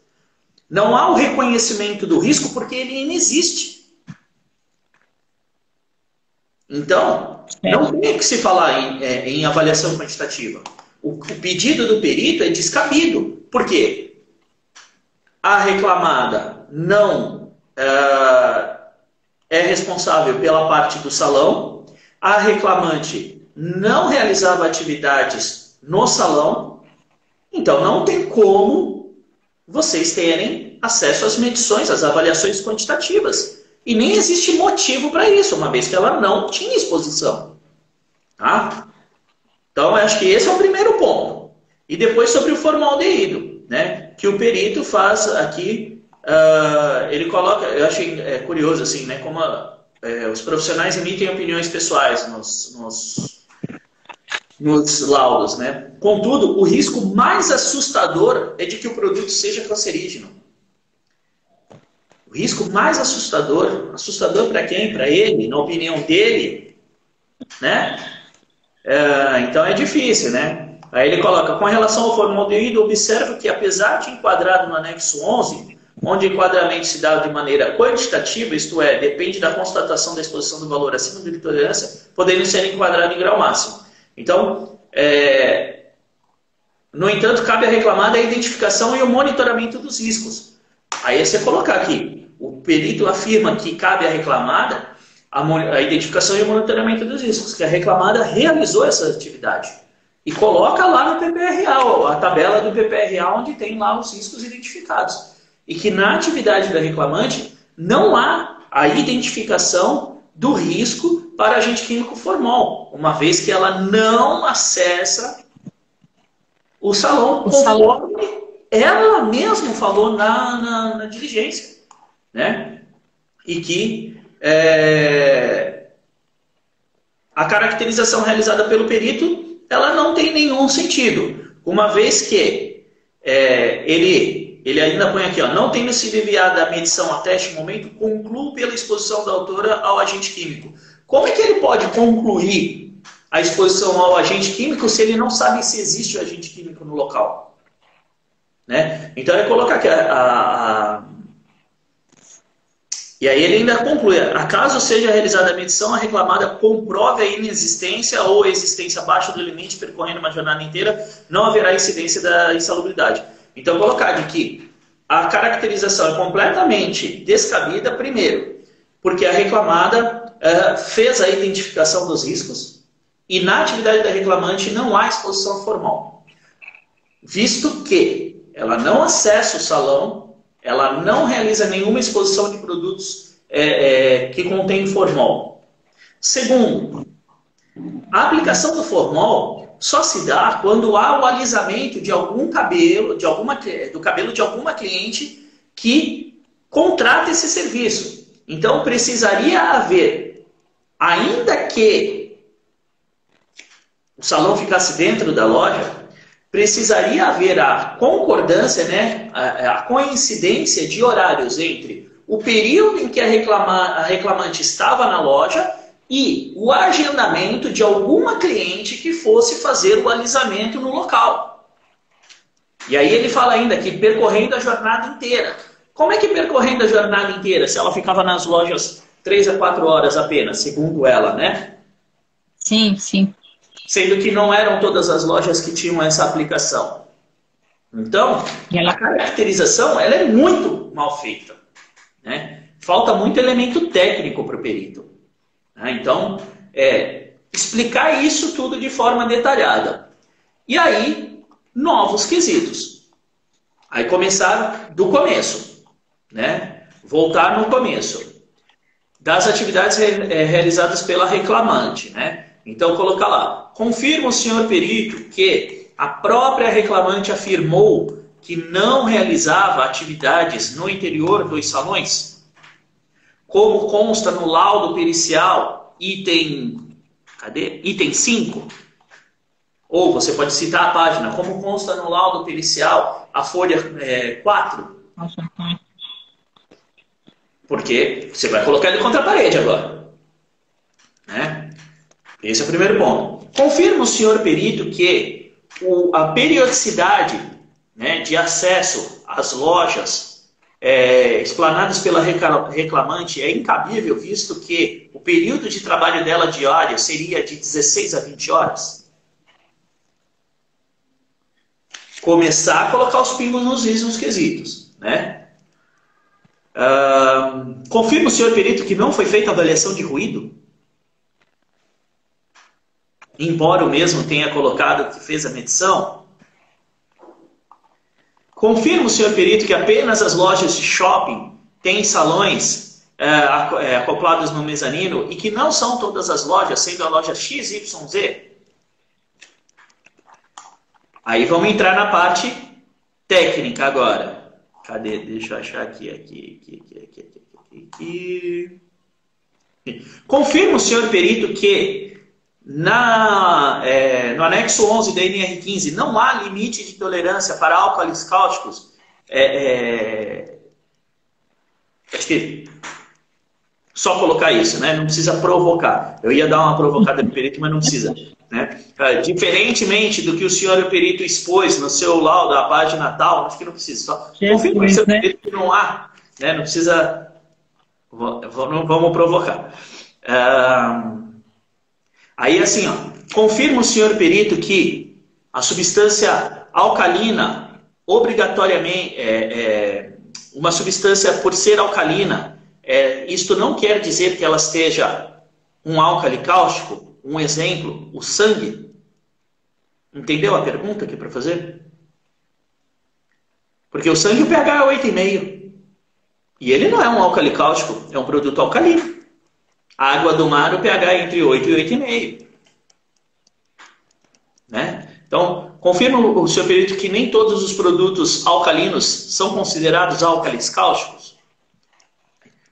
Não há o reconhecimento do risco porque ele inexiste. Então, não tem o que se falar em, é, em avaliação quantitativa. O, pedido do perito é descabido. Por quê? A reclamada não uh, é responsável pela parte do salão, a reclamante não realizava atividades no salão, então não tem como vocês terem acesso às medições, às avaliações quantitativas. E nem existe motivo para isso, uma vez que ela não tinha exposição. Tá? Então, acho que esse é o primeiro ponto. E depois sobre o formaldeído, né? que o perito faz aqui, uh, ele coloca, eu achei é, curioso assim, né? como a, é, os profissionais emitem opiniões pessoais nos, nos nos laudos, né? Contudo, o risco mais assustador é de que o produto seja cancerígeno. O risco mais assustador, assustador para quem? Para ele, na opinião dele, né? É, então é difícil, né? Aí ele coloca, com relação ao formaldeído, observa que apesar de enquadrado no anexo 11, onde o enquadramento se dá de maneira quantitativa, isto é, depende da constatação da exposição do valor acima da tolerância, podendo ser enquadrado em grau máximo. Então, é, no entanto, cabe a reclamada a identificação e o monitoramento dos riscos. Aí é você colocar aqui, o perito afirma que cabe à reclamada a, a identificação e o monitoramento dos riscos, que a reclamada realizou essa atividade. E coloca lá no PPRA, a tabela do PPRA, onde tem lá os riscos identificados. E que na atividade da reclamante não há a identificação do risco para agente químico formal, uma vez que ela não acessa o salão, o conforme salão. ela mesma falou na, na, na, diligência. Né? E que é, a caracterização realizada pelo perito ela não tem nenhum sentido, uma vez que é, ele, ele ainda põe aqui, ó, não tendo sido enviada a medição até este momento, concluo pela exposição da autora ao agente químico como é que ele pode concluir a exposição ao agente químico se ele não sabe se existe o agente químico no local? Né? Então ele coloca aqui a, a, a... E aí ele ainda conclui, acaso seja realizada a medição, a reclamada comprove a inexistência ou a existência abaixo do limite percorrendo uma jornada inteira, não haverá incidência da insalubridade. Então colocar de que a caracterização é completamente descabida, primeiro, porque a reclamada uh, fez a identificação dos riscos e na atividade da reclamante não há exposição formal. Visto que ela não acessa o salão, ela não realiza nenhuma exposição de produtos é, é, que contém formol. Segundo, a aplicação do formol só se dá quando há o alisamento de algum cabelo, de alguma, do cabelo de alguma cliente que contrata esse serviço. Então precisaria haver ainda que o salão ficasse dentro da loja, precisaria haver a concordância, né, a, a coincidência de horários entre o período em que a, reclama, a reclamante estava na loja e o agendamento de alguma cliente que fosse fazer o alisamento no local. E aí ele fala ainda que percorrendo a jornada inteira. Como é que percorrendo a jornada inteira, se ela ficava nas lojas 3 a 4 horas apenas, segundo ela, né? Sim, sim. Sendo que não eram todas as lojas que tinham essa aplicação. Então, a caracterização ela é muito mal feita. Né? Falta muito elemento técnico para o perito. Né? Então, é, explicar isso tudo de forma detalhada. E aí, novos quesitos. Aí começar do começo. Né? Voltar no começo. Das atividades é, realizadas pela reclamante. Né? Então, colocar lá. Confirma o senhor perito que a própria reclamante afirmou que não realizava atividades no interior dos salões, como consta no laudo pericial, item, cadê? Item 5. Ou você pode citar a página, como consta no laudo pericial, a folha é, 4. Porque você vai colocar ele contra a parede agora. Né? Esse é o primeiro ponto. Confirma o senhor perito que o, a periodicidade né, de acesso às lojas é, explanadas pela reclamante é incabível, visto que o período de trabalho dela diário seria de 16 a 20 horas? Começar a colocar os pingos nos is quesitos. Né? Uh, confirma o senhor perito que não foi feita avaliação de ruído? Embora o mesmo tenha colocado que fez a medição, Confirma o senhor perito que apenas as lojas de shopping têm salões é, acoplados no mezanino e que não são todas as lojas, sendo a loja XYZ? Aí vamos entrar na parte técnica agora. Cadê? Deixa eu achar aqui, aqui, aqui, aqui, aqui, aqui, aqui. Confirma o senhor perito que na, é, no anexo 11 da NR15 não há limite de tolerância para álcalis cáusticos. É, é, acho que só colocar isso, né? Não precisa provocar. Eu ia dar uma provocada no perito, mas não precisa. Né? É, diferentemente do que o senhor o perito expôs no seu laudo, a página tal, acho que não precisa. Só confirma seu né? perito que não há. Né? Não precisa. Não vamos provocar. Um, Aí assim, ó, confirma o senhor perito que a substância alcalina, obrigatoriamente, é, é, uma substância por ser alcalina, é, isto não quer dizer que ela esteja um álcali cáustico, um exemplo, o sangue. Entendeu a pergunta aqui para fazer? Porque o sangue o pH é 8,5. E ele não é um álcali cáustico, é um produto alcalino. A água do mar, o pH é entre 8 e 8,5. Né? Então, confirma o seu perito que nem todos os produtos alcalinos são considerados álcalis cáusticos.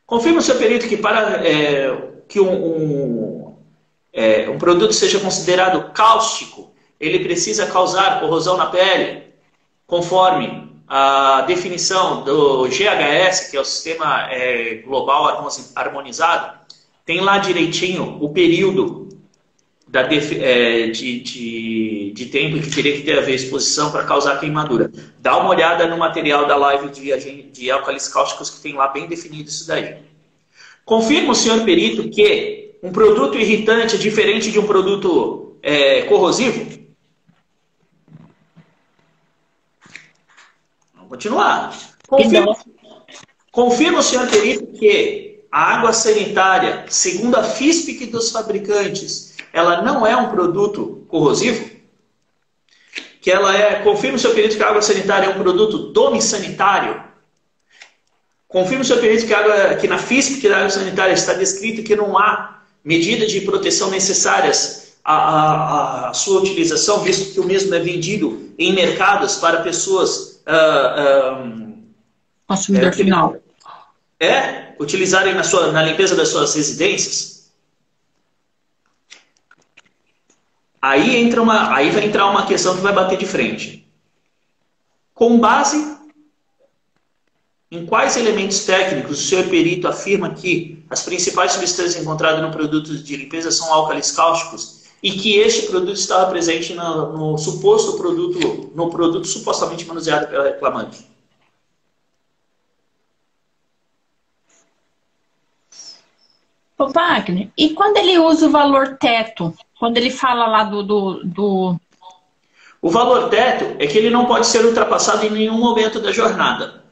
Confirma o seu perito que para é, que um, um, é, um produto seja considerado cáustico, ele precisa causar corrosão na pele, conforme a definição do GHS, que é o Sistema é, Global Harmonizado, tem lá direitinho o período da, é, de, de, de, tempo que teria que ter a ver exposição para causar queimadura. Dá uma olhada no material da live de, de álcalis cáusticos que tem lá bem definido isso daí. Confirma o senhor perito que um produto irritante é diferente de um produto é, corrosivo? Vamos continuar. Confirma, confirma o senhor perito que a água sanitária, segundo a FISPIC dos fabricantes, ela não é um produto corrosivo? Que ela é, confirma o seu perito que a água sanitária é um produto domissanitário? Confirma o seu perito que, a água, que na FISPIC da água sanitária está descrito que não há medidas de proteção necessárias à, à, à, sua utilização, visto que o mesmo é vendido em mercados para pessoas... Uh, um, Consumidor é, final. É, utilizarem na, sua, na limpeza das suas residências? Aí, entra uma, aí vai entrar uma questão que vai bater de frente. Com base em quais elementos técnicos o senhor perito afirma que as principais substâncias encontradas no produto de limpeza são álcalis cáusticos e que este produto estava presente no, no suposto produto, no produto supostamente manuseado pela reclamante? Ô, Wagner, e quando ele usa o valor teto? Quando ele fala lá do, do, do, O valor teto é que ele não pode ser ultrapassado em nenhum momento da jornada.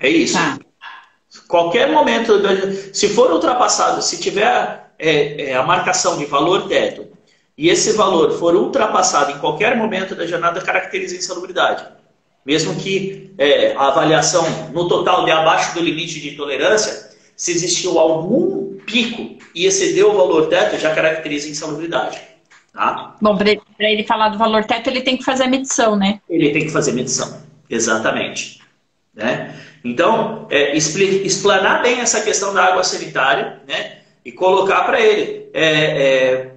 É isso. Tá. Qualquer momento, se for ultrapassado, se tiver é, é, a marcação de valor teto e esse valor for ultrapassado em qualquer momento da jornada, caracteriza insalubridade. Mesmo que é, a avaliação no total de abaixo do limite de tolerância, se existiu algum pico e excedeu o valor teto, já caracteriza insalubridade. Tá? Bom, para ele falar do valor teto, ele tem que fazer a medição, né? Ele tem que fazer medição, exatamente. Né? Então, é, explanar bem essa questão da água sanitária né? e colocar para ele. É, é,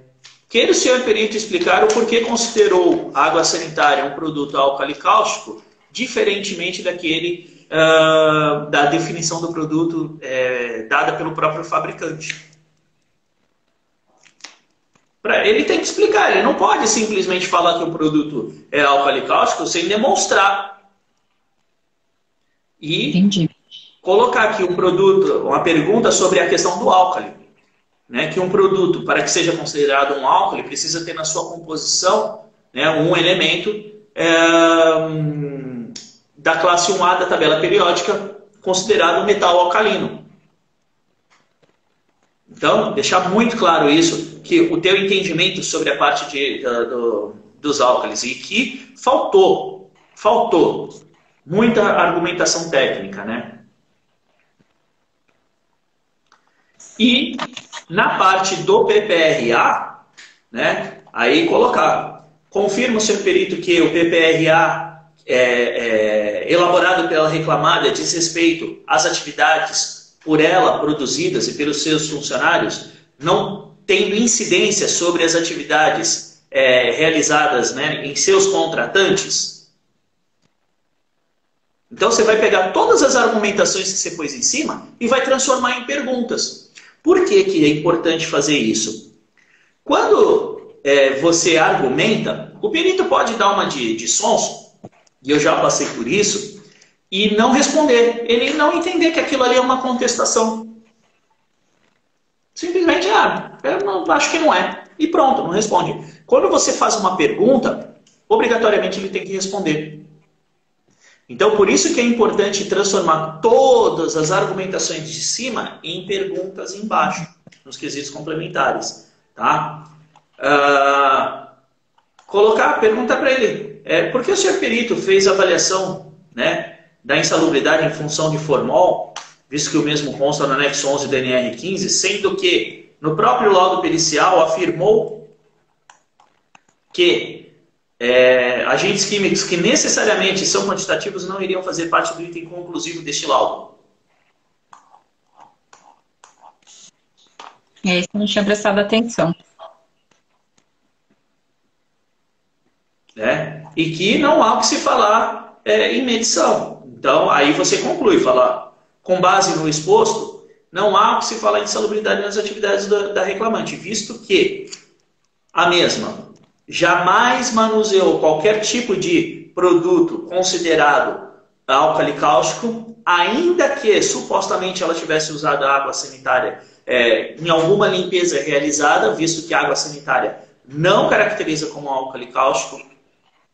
queira o senhor perito explicar o porquê considerou a água sanitária um produto alcalicáustico diferentemente daquele uh, da definição do produto é, dada pelo próprio fabricante. Pra, ele tem que explicar, ele não pode simplesmente falar que o produto é alcalicáustico sem demonstrar e Entendi. colocar aqui um produto, uma pergunta sobre a questão do álcali. Né? Que um produto, para que seja considerado um álcali, precisa ter na sua composição né, um elemento é, da classe 1A da tabela periódica, considerado metal alcalino. Então, deixar muito claro isso, que o teu entendimento sobre a parte de, do, dos álcalis e que faltou, faltou muita argumentação técnica, né? E na parte do PPRA, né? Aí colocar, confirma o seu perito que o PPRA é, é, elaborado pela reclamada diz respeito às atividades por ela produzidas e pelos seus funcionários, não tendo incidência sobre as atividades é, realizadas né, em seus contratantes? Então você vai pegar todas as argumentações que você pôs em cima e vai transformar em perguntas. Por que, que é importante fazer isso? Quando é, você argumenta, o perito pode dar uma de, de sons, e eu já passei por isso, e não responder. Ele não entender que aquilo ali é uma contestação. Simplesmente, ah, eu não, acho que não é. E pronto, não responde. Quando você faz uma pergunta, obrigatoriamente ele tem que responder. Então, por isso que é importante transformar todas as argumentações de cima em perguntas embaixo, nos quesitos complementares. Tá? Uh, colocar, pergunta para ele, é, por que o senhor perito fez avaliação né, da insalubridade em função de formol, visto que o mesmo consta no anexo 11 do NR15, sendo que no próprio laudo pericial afirmou que é, agentes químicos que necessariamente são quantitativos não iriam fazer parte do item conclusivo deste laudo. É, isso não tinha prestado atenção. É, e que não há o que se falar é, em medição. Então, aí você conclui, falar, com base no exposto, não há o que se falar em salubridade nas atividades da, da reclamante, visto que a mesma jamais manuseou qualquer tipo de produto considerado álcali cáustico, ainda que supostamente ela tivesse usado água sanitária é, em alguma limpeza realizada, visto que a água sanitária não caracteriza como álcali cáustico,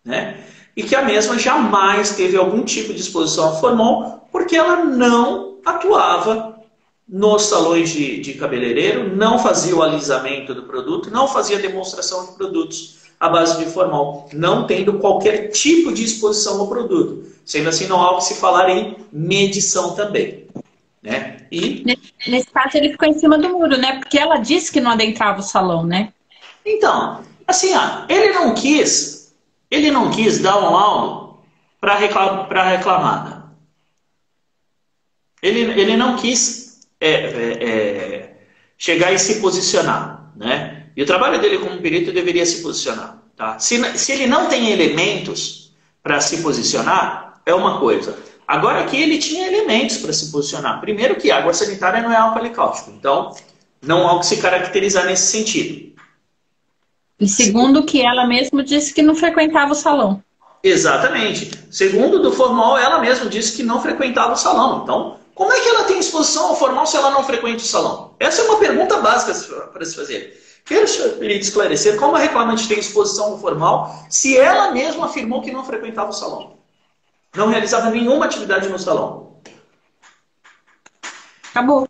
né? e que a mesma jamais teve algum tipo de exposição a formol, porque ela não atuava nos salões de, de cabeleireiro, não fazia o alisamento do produto, não fazia demonstração de produtos à base de formol, não tendo qualquer tipo de exposição ao produto. Sendo assim, não há o que se falar em medição também. Né? E... Nesse caso, ele ficou em cima do muro, né? Porque ela disse que não adentrava o salão, né? Então, assim, ó, ele não quis, ele não quis dar um laudo para reclam, a reclamada. Ele, ele não quis é, é, é, chegar e se posicionar, né? E o trabalho dele como perito deveria se posicionar. Tá? Se, se ele não tem elementos para se posicionar, é uma coisa. Agora aqui ele tinha elementos para se posicionar. Primeiro que água sanitária não é álcool cáustico. Então, não há o que se caracterizar nesse sentido. E segundo que ela mesma disse que não frequentava o salão. Exatamente. Segundo do formal, ela mesma disse que não frequentava o salão. Então, como é que ela tem exposição ao formal se ela não frequenta o salão? Essa é uma pergunta básica para se fazer. Quero esclarecer como a reclamante tem exposição ao formal se ela mesma afirmou que não frequentava o salão. Não realizava nenhuma atividade no salão. Acabou.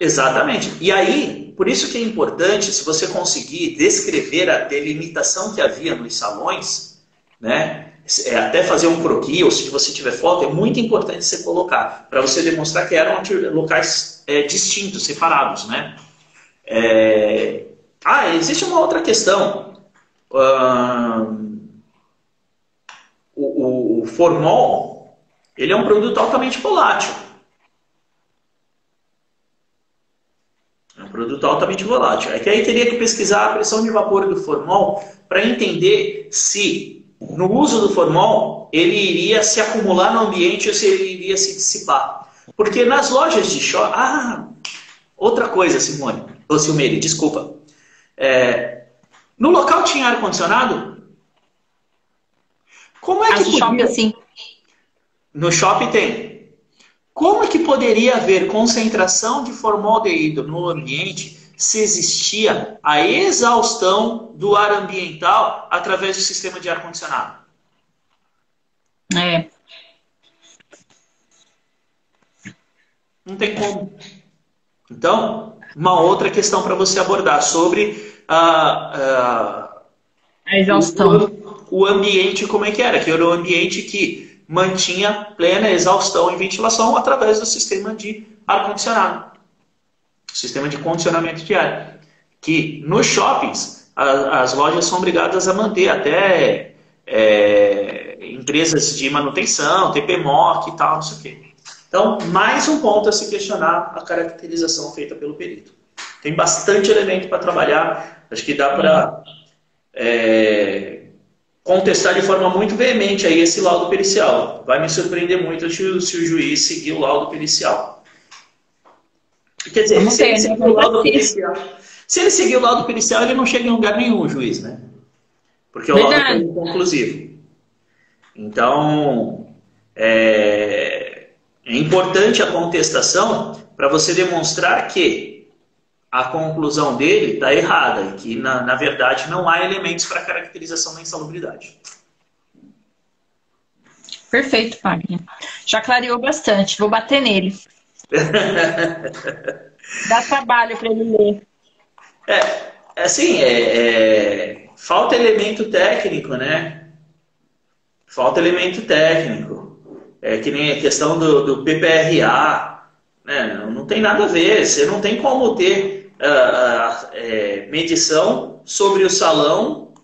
Exatamente. E aí, por isso que é importante, se você conseguir descrever a delimitação que havia nos salões, né? É, até fazer um croquis, ou se você tiver foto, é muito importante você colocar, para você demonstrar que eram locais é, distintos, separados, né? É... Ah, existe uma outra questão. o, o, o formol, ele é um produto altamente volátil. Produto altamente volátil. É que aí teria que pesquisar a pressão de vapor do formol para entender se no uso do formol ele iria se acumular no ambiente ou se ele iria se dissipar. Porque nas lojas de shopping... Ah, outra coisa, Simone. Ou Silmeire, desculpa. É, no local tinha ar-condicionado? Como é que podia... shopping, assim. No shopping tem. Como é que poderia haver concentração de formaldeído no ambiente se existia a exaustão do ar ambiental através do sistema de ar-condicionado? É. Não tem como. Então, uma outra questão para você abordar sobre a, a, a exaustão. O, o ambiente, como é que era? Que era o ambiente que mantinha plena exaustão e ventilação através do sistema de ar-condicionado, sistema de condicionamento de ar, que nos shoppings a, as lojas são obrigadas a manter até é, empresas de manutenção, TPMOC e tal, não sei o quê. Então, mais um ponto a se questionar a caracterização feita pelo perito. Tem bastante elemento para trabalhar, acho que dá para é, contestar de forma muito veemente aí esse laudo pericial. Vai me surpreender muito se o, se o juiz seguir o laudo pericial. Quer dizer, se ele, seguir o laudo pericial, se ele seguir o laudo pericial, ele não chega em lugar nenhum, o juiz, né? Porque o laudo é conclusivo. Então, é, é importante a contestação para você demonstrar que a conclusão dele está errada e que, na, na verdade, não há elementos para caracterização da insalubridade. Perfeito, Wagner. Já clareou bastante. Vou bater nele. Dá trabalho para ele ler. É, é, assim, é, é, falta elemento técnico, né? Falta elemento técnico. É que nem a questão do, do PPRA. Né? Não tem nada a ver. Você não tem como ter uh, é, medição sobre o salão,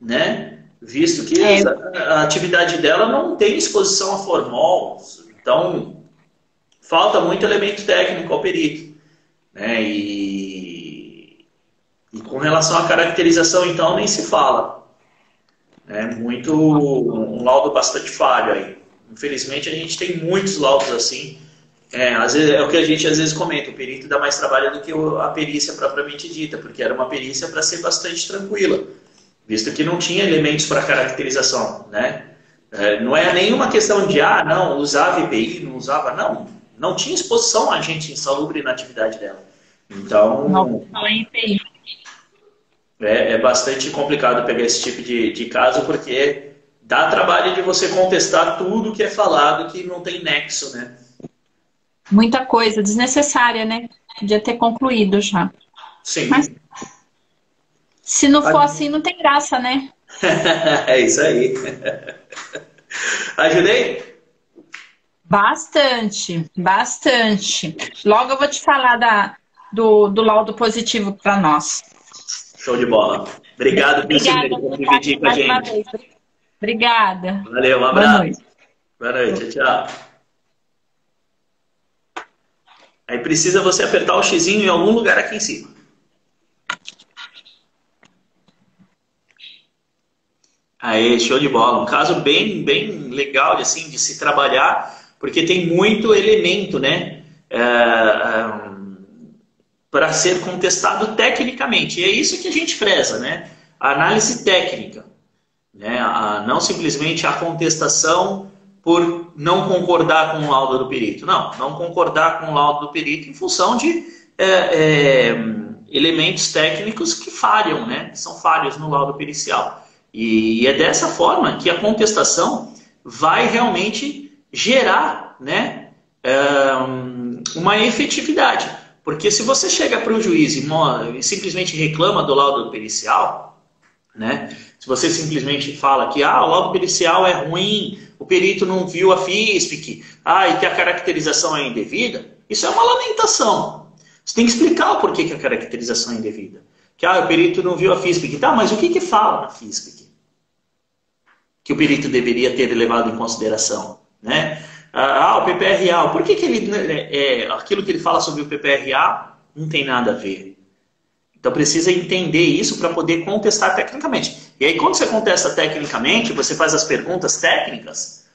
né? Visto que é. a, a, atividade dela não tem exposição a formol, então falta muito elemento técnico ao perito, né? E, e com relação à caracterização, então, nem se fala. É muito um laudo bastante falho aí. Infelizmente, a gente tem muitos laudos assim é, às vezes, é o que a gente às vezes comenta, o perito dá mais trabalho do que a perícia propriamente dita, porque era uma perícia para ser bastante tranquila, visto que não tinha elementos para caracterização, né? É, não é nenhuma questão de, ah, não, usava EPI, não usava, não, não tinha exposição a gente insalubre na atividade dela. Então, não, em EPI. É, é bastante complicado pegar esse tipo de, de caso, porque dá trabalho de você contestar tudo que é falado que não tem nexo, né? Muita coisa desnecessária, né? Podia ter concluído já. Sim. Mas se não for assim, não tem graça, né? é isso aí. Ajudei? Bastante, bastante. Logo eu vou te falar da, do, do laudo positivo para nós. Show de bola. Obrigado, Obrigada por dividir com a gente. Obrigada. Valeu, um abraço. Boa noite. Boa noite, tchau. Aí precisa você apertar o X em algum lugar aqui em cima. Aí, show de bola. Um caso bem, bem legal de, assim, de se trabalhar, porque tem muito elemento, né? É, é para ser contestado tecnicamente. E é isso que a gente preza, né? A análise técnica. Né? A, não simplesmente a contestação por não concordar com o laudo do perito. Não, não concordar com o laudo do perito em função de é, é, elementos técnicos que falham, né? Que são falhos no laudo pericial. E, e é dessa forma que a contestação vai realmente gerar né, é, uma efetividade. Porque se você chega para o juiz e, e simplesmente reclama do laudo pericial, né? Se você simplesmente fala que ah, o laudo pericial é ruim, o perito não viu a FISPIC, ah, e que a caracterização é indevida, isso é uma lamentação. Você tem que explicar o porquê que a caracterização é indevida. Que ah, o perito não viu a FISPIC. Tá, mas o que, que fala na FISPIC? Que o perito deveria ter levado em consideração. Né? Ah, o PPRA, por que, que ele, é, é, aquilo que ele fala sobre o PPRA não tem nada a ver? Então precisa entender isso para poder contestar tecnicamente. E aí quando você contesta tecnicamente, você faz as perguntas técnicas,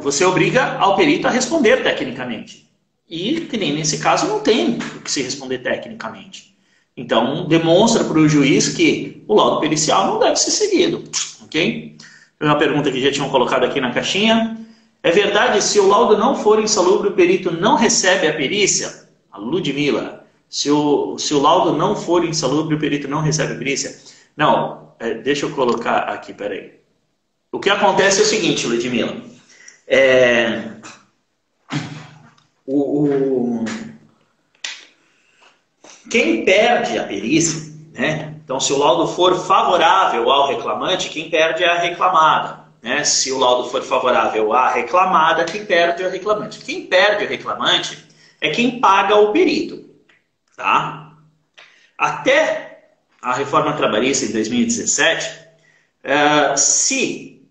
você obriga ao perito a responder tecnicamente. E que nem nesse caso não tem o que se responder tecnicamente. Então demonstra para o juiz que o laudo pericial não deve ser seguido. Ok? Uma pergunta que já tinham colocado aqui na caixinha. É verdade, se o laudo não for insalubre, o perito não recebe a perícia? A Ludmilla. Se o, se o laudo não for insalubre, o perito não recebe a perícia? Não, é, deixa eu colocar aqui, peraí. O que acontece é o seguinte, Ludmilla. É, o, o, quem perde a perícia, né? Então, se o laudo for favorável ao reclamante, quem perde é a reclamada. Né? Se o laudo for favorável à reclamada, quem perde é o reclamante. Quem perde o reclamante é quem paga o perito. Tá? Até a reforma trabalhista em 2017, uh, se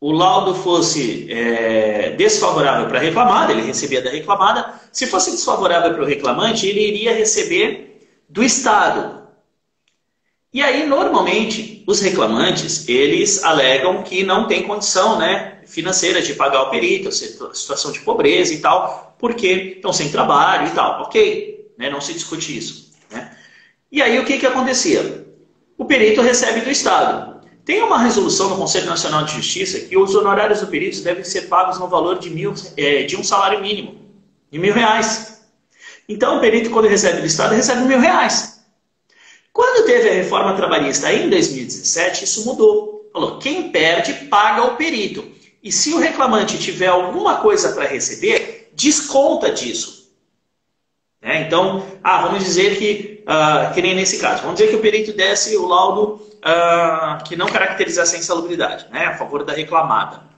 o laudo fosse é, desfavorável para a reclamada, ele recebia da reclamada. Se fosse desfavorável para o reclamante, ele iria receber do Estado, e aí, normalmente, os reclamantes, eles alegam que não tem condição né, financeira de pagar o perito, situação de pobreza e tal, porque estão sem trabalho e tal. Ok, né, não se discute isso. E aí, o que, que acontecia? O perito recebe do Estado. Tem uma resolução no Conselho Nacional de Justiça que os honorários do perito devem ser pagos no valor de, mil, é, de um salário mínimo, de mil reais. Então, o perito, quando recebe do Estado, recebe mil reais. Quando teve a reforma trabalhista em 2017, isso mudou. Falou, quem perde paga o perito. E se o reclamante tiver alguma coisa para receber, desconta disso. Né? Então, ah, vamos dizer que, uh, que nem nesse caso, vamos dizer que o perito desse o laudo uh, que não caracterizasse a insalubridade, né, a favor da reclamada.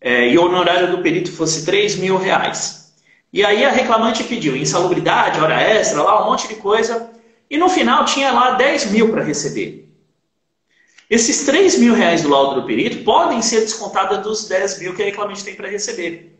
É, e o honorário do perito fosse 3 mil reais. E aí a reclamante pediu insalubridade, hora extra, lá um monte de coisa e no final tinha lá 10 mil para receber. Esses 3 mil reais do laudo do perito podem ser descontados dos 10 mil que a reclamante tem para receber.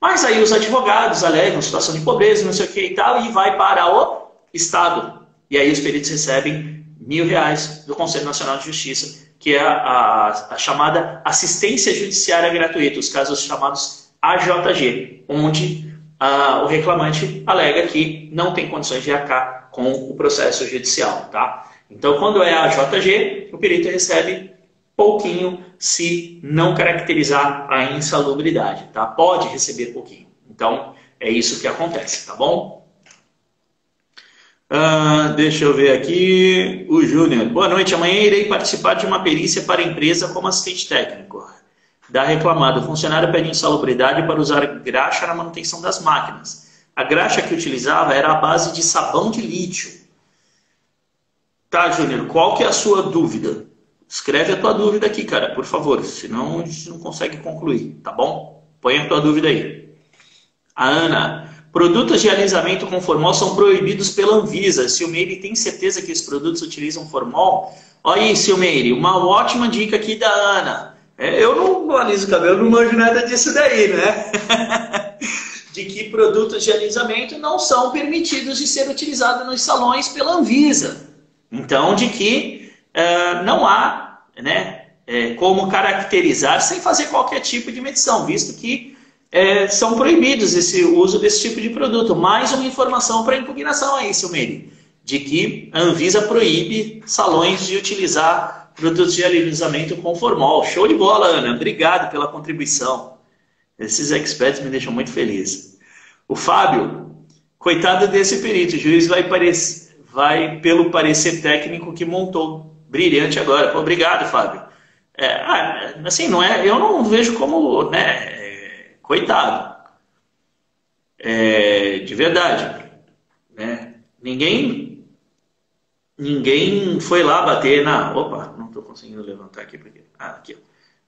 Mas aí os advogados alegam situação de pobreza, não sei o que e tal, e vai para o Estado. E aí os peritos recebem mil reais do Conselho Nacional de Justiça, que é a, a, a chamada assistência judiciária gratuita, os casos chamados AJG, onde ah, o reclamante alega que não tem condições de arcar com o processo judicial. Tá? Então, quando é a o perito recebe pouquinho se não caracterizar a insalubridade. Tá? Pode receber pouquinho. Então, é isso que acontece, tá bom? Ah, deixa eu ver aqui. O Júnior. Boa noite. Amanhã irei participar de uma perícia para a empresa como assistente técnico da reclamada. O funcionário pede insalubridade para usar graxa na manutenção das máquinas. A graxa que utilizava era a base de sabão de lítio. Tá, Júnior, qual que é a sua dúvida? Escreve a tua dúvida aqui, cara, por favor, senão a gente não consegue concluir, tá bom? Põe a tua dúvida aí. A Ana, produtos de alisamento com formol são proibidos pela Anvisa. Silmeire tem certeza que esses produtos utilizam formol? Olha aí, Silmeire, uma ótima dica aqui da Ana. É, eu não aliso o cabelo, não manjo nada disso daí, né? de que produtos de alisamento não são permitidos de ser utilizados nos salões pela Anvisa. Então, de que uh, não há né, é, como caracterizar sem fazer qualquer tipo de medição, visto que é, são proibidos esse uso desse tipo de produto. Mais uma informação para impugnação aí, seu Meire, de que a Anvisa proíbe salões de utilizar produtos de alisamento com formol. Show de bola, Ana. Obrigado pela contribuição. Esses experts me deixam muito feliz. O Fábio, coitado desse perito, o juiz vai, vai pelo parecer técnico que montou. Brilhante agora. obrigado, Fábio. É, ah, assim, não é, eu não vejo como, né, coitado. É, de verdade. Né? Ninguém, ninguém foi lá bater na. Opa, não estou conseguindo levantar aqui porque. Ah, aqui.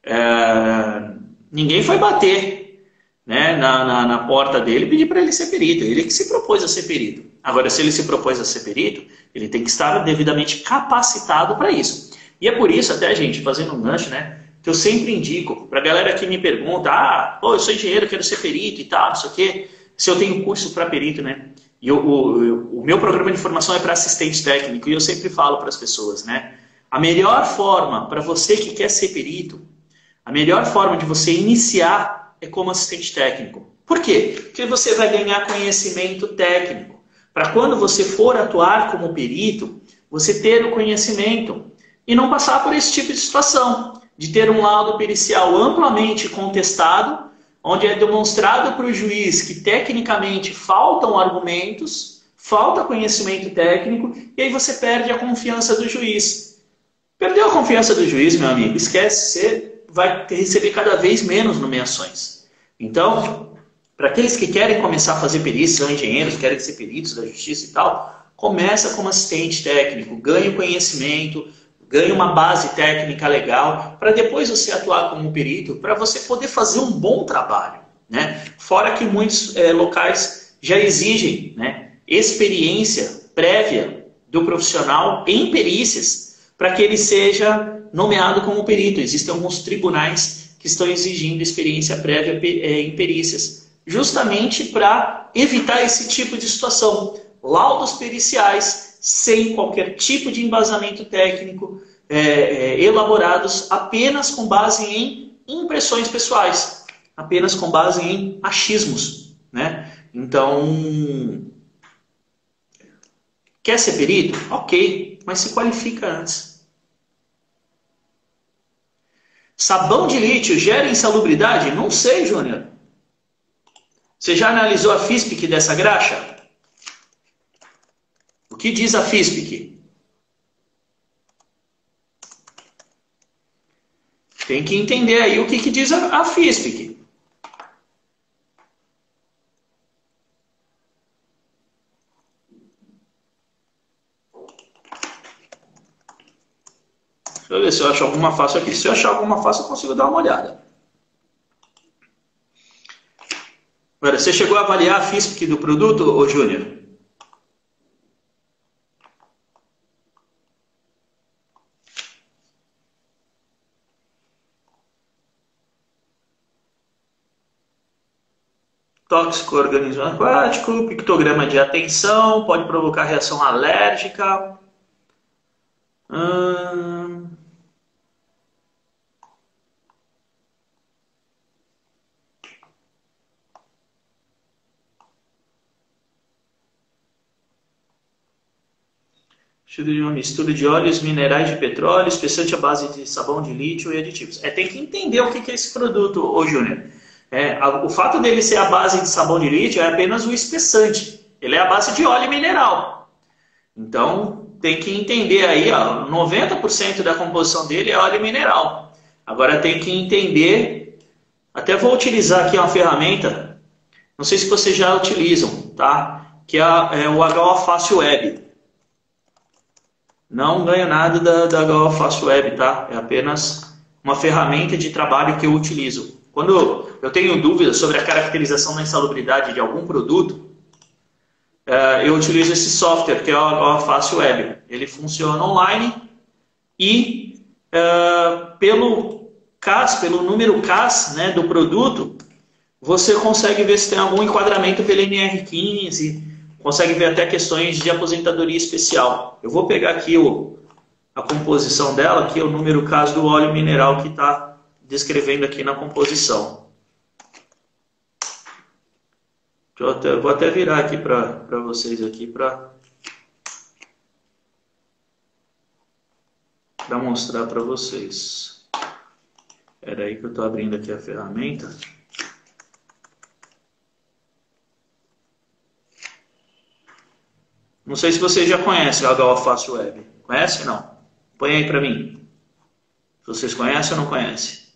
É, ninguém foi bater né, na, na, na porta dele e pedir para ele ser perito. Ele que se propôs a ser perito. Agora, se ele se propôs a ser perito, ele tem que estar devidamente capacitado para isso. E é por isso, até, gente, fazendo um gancho, né? Que eu sempre indico, para a galera que me pergunta, ah, pô, eu sou engenheiro, quero ser perito e tal, não sei o quê. Se eu tenho curso para perito, né? E eu, o, o meu programa de formação é para assistente técnico, e eu sempre falo para as pessoas, né? A melhor forma para você que quer ser perito, a melhor forma de você iniciar é como assistente técnico. Por quê? Porque você vai ganhar conhecimento técnico. Para quando você for atuar como perito, você ter o conhecimento e não passar por esse tipo de situação, de ter um laudo pericial amplamente contestado, onde é demonstrado para o juiz que tecnicamente faltam argumentos, falta conhecimento técnico, e aí você perde a confiança do juiz. Perdeu a confiança do juiz, meu amigo, esquece, você vai receber cada vez menos nomeações. Então, para aqueles que querem começar a fazer perícia, são engenheiros, querem ser peritos da justiça e tal, começa como assistente técnico, ganhe conhecimento, ganhe uma base técnica legal, para depois você atuar como perito, para você poder fazer um bom trabalho. Né? Fora que muitos é, locais já exigem né, experiência prévia do profissional em perícias para que ele seja nomeado como perito. Existem alguns tribunais que estão exigindo experiência prévia é, em perícias, justamente para evitar esse tipo de situação. Laudos periciais sem qualquer tipo de embasamento técnico, é, é, elaborados apenas com base em impressões pessoais, apenas com base em achismos. Né? Então, quer ser perito? Ok, mas se qualifica antes. Sabão de lítio gera insalubridade? Não sei, Júnior. Você já analisou a FISPIC dessa graxa? Que diz a FISPIC? Tem que entender aí o que, que diz a, a FISPIC. Deixa eu ver se eu acho alguma fácil aqui. Se eu achar alguma fácil, eu consigo dar uma olhada. Agora, você chegou a avaliar a FISPIC do produto, ô Júnior? Tóxico organismo aquático, pictograma de atenção, pode provocar reação alérgica. Hum... Estudo de uma mistura de óleos minerais de petróleo, espessante à base de sabão de lítio e aditivos. É, tem que entender o que é esse produto, ô Júnior. É, o fato dele ser a base de sabão de lítio é apenas o espessante. Ele é a base de óleo mineral. Então, tem que entender aí, ó, 90% da composição dele é óleo mineral. Agora tem que entender, até vou utilizar aqui uma ferramenta, não sei se vocês já utilizam, tá? Que é, é o HO Fácil Web. Não ganho nada da, da HO Fácil Web, tá? É apenas uma ferramenta de trabalho que eu utilizo. Quando eu tenho dúvidas sobre a caracterização da insalubridade de algum produto, eh, eu utilizo esse software que é o Fácil Web. Ele funciona online e uh, pelo CAS, pelo número CAS né, do produto, você consegue ver se tem algum enquadramento pelo NR15, consegue ver até questões de aposentadoria especial. Eu vou pegar aqui o a composição dela, que é o número caso do óleo mineral que está descrevendo aqui na composição. Eu até, vou até virar aqui para vocês aqui para mostrar para vocês. Era aí que eu estou abrindo aqui a ferramenta. Não sei se vocês já conhecem HO Fácil Web. Conhece ou não? Põe aí para mim. Se vocês conhecem ou não conhecem?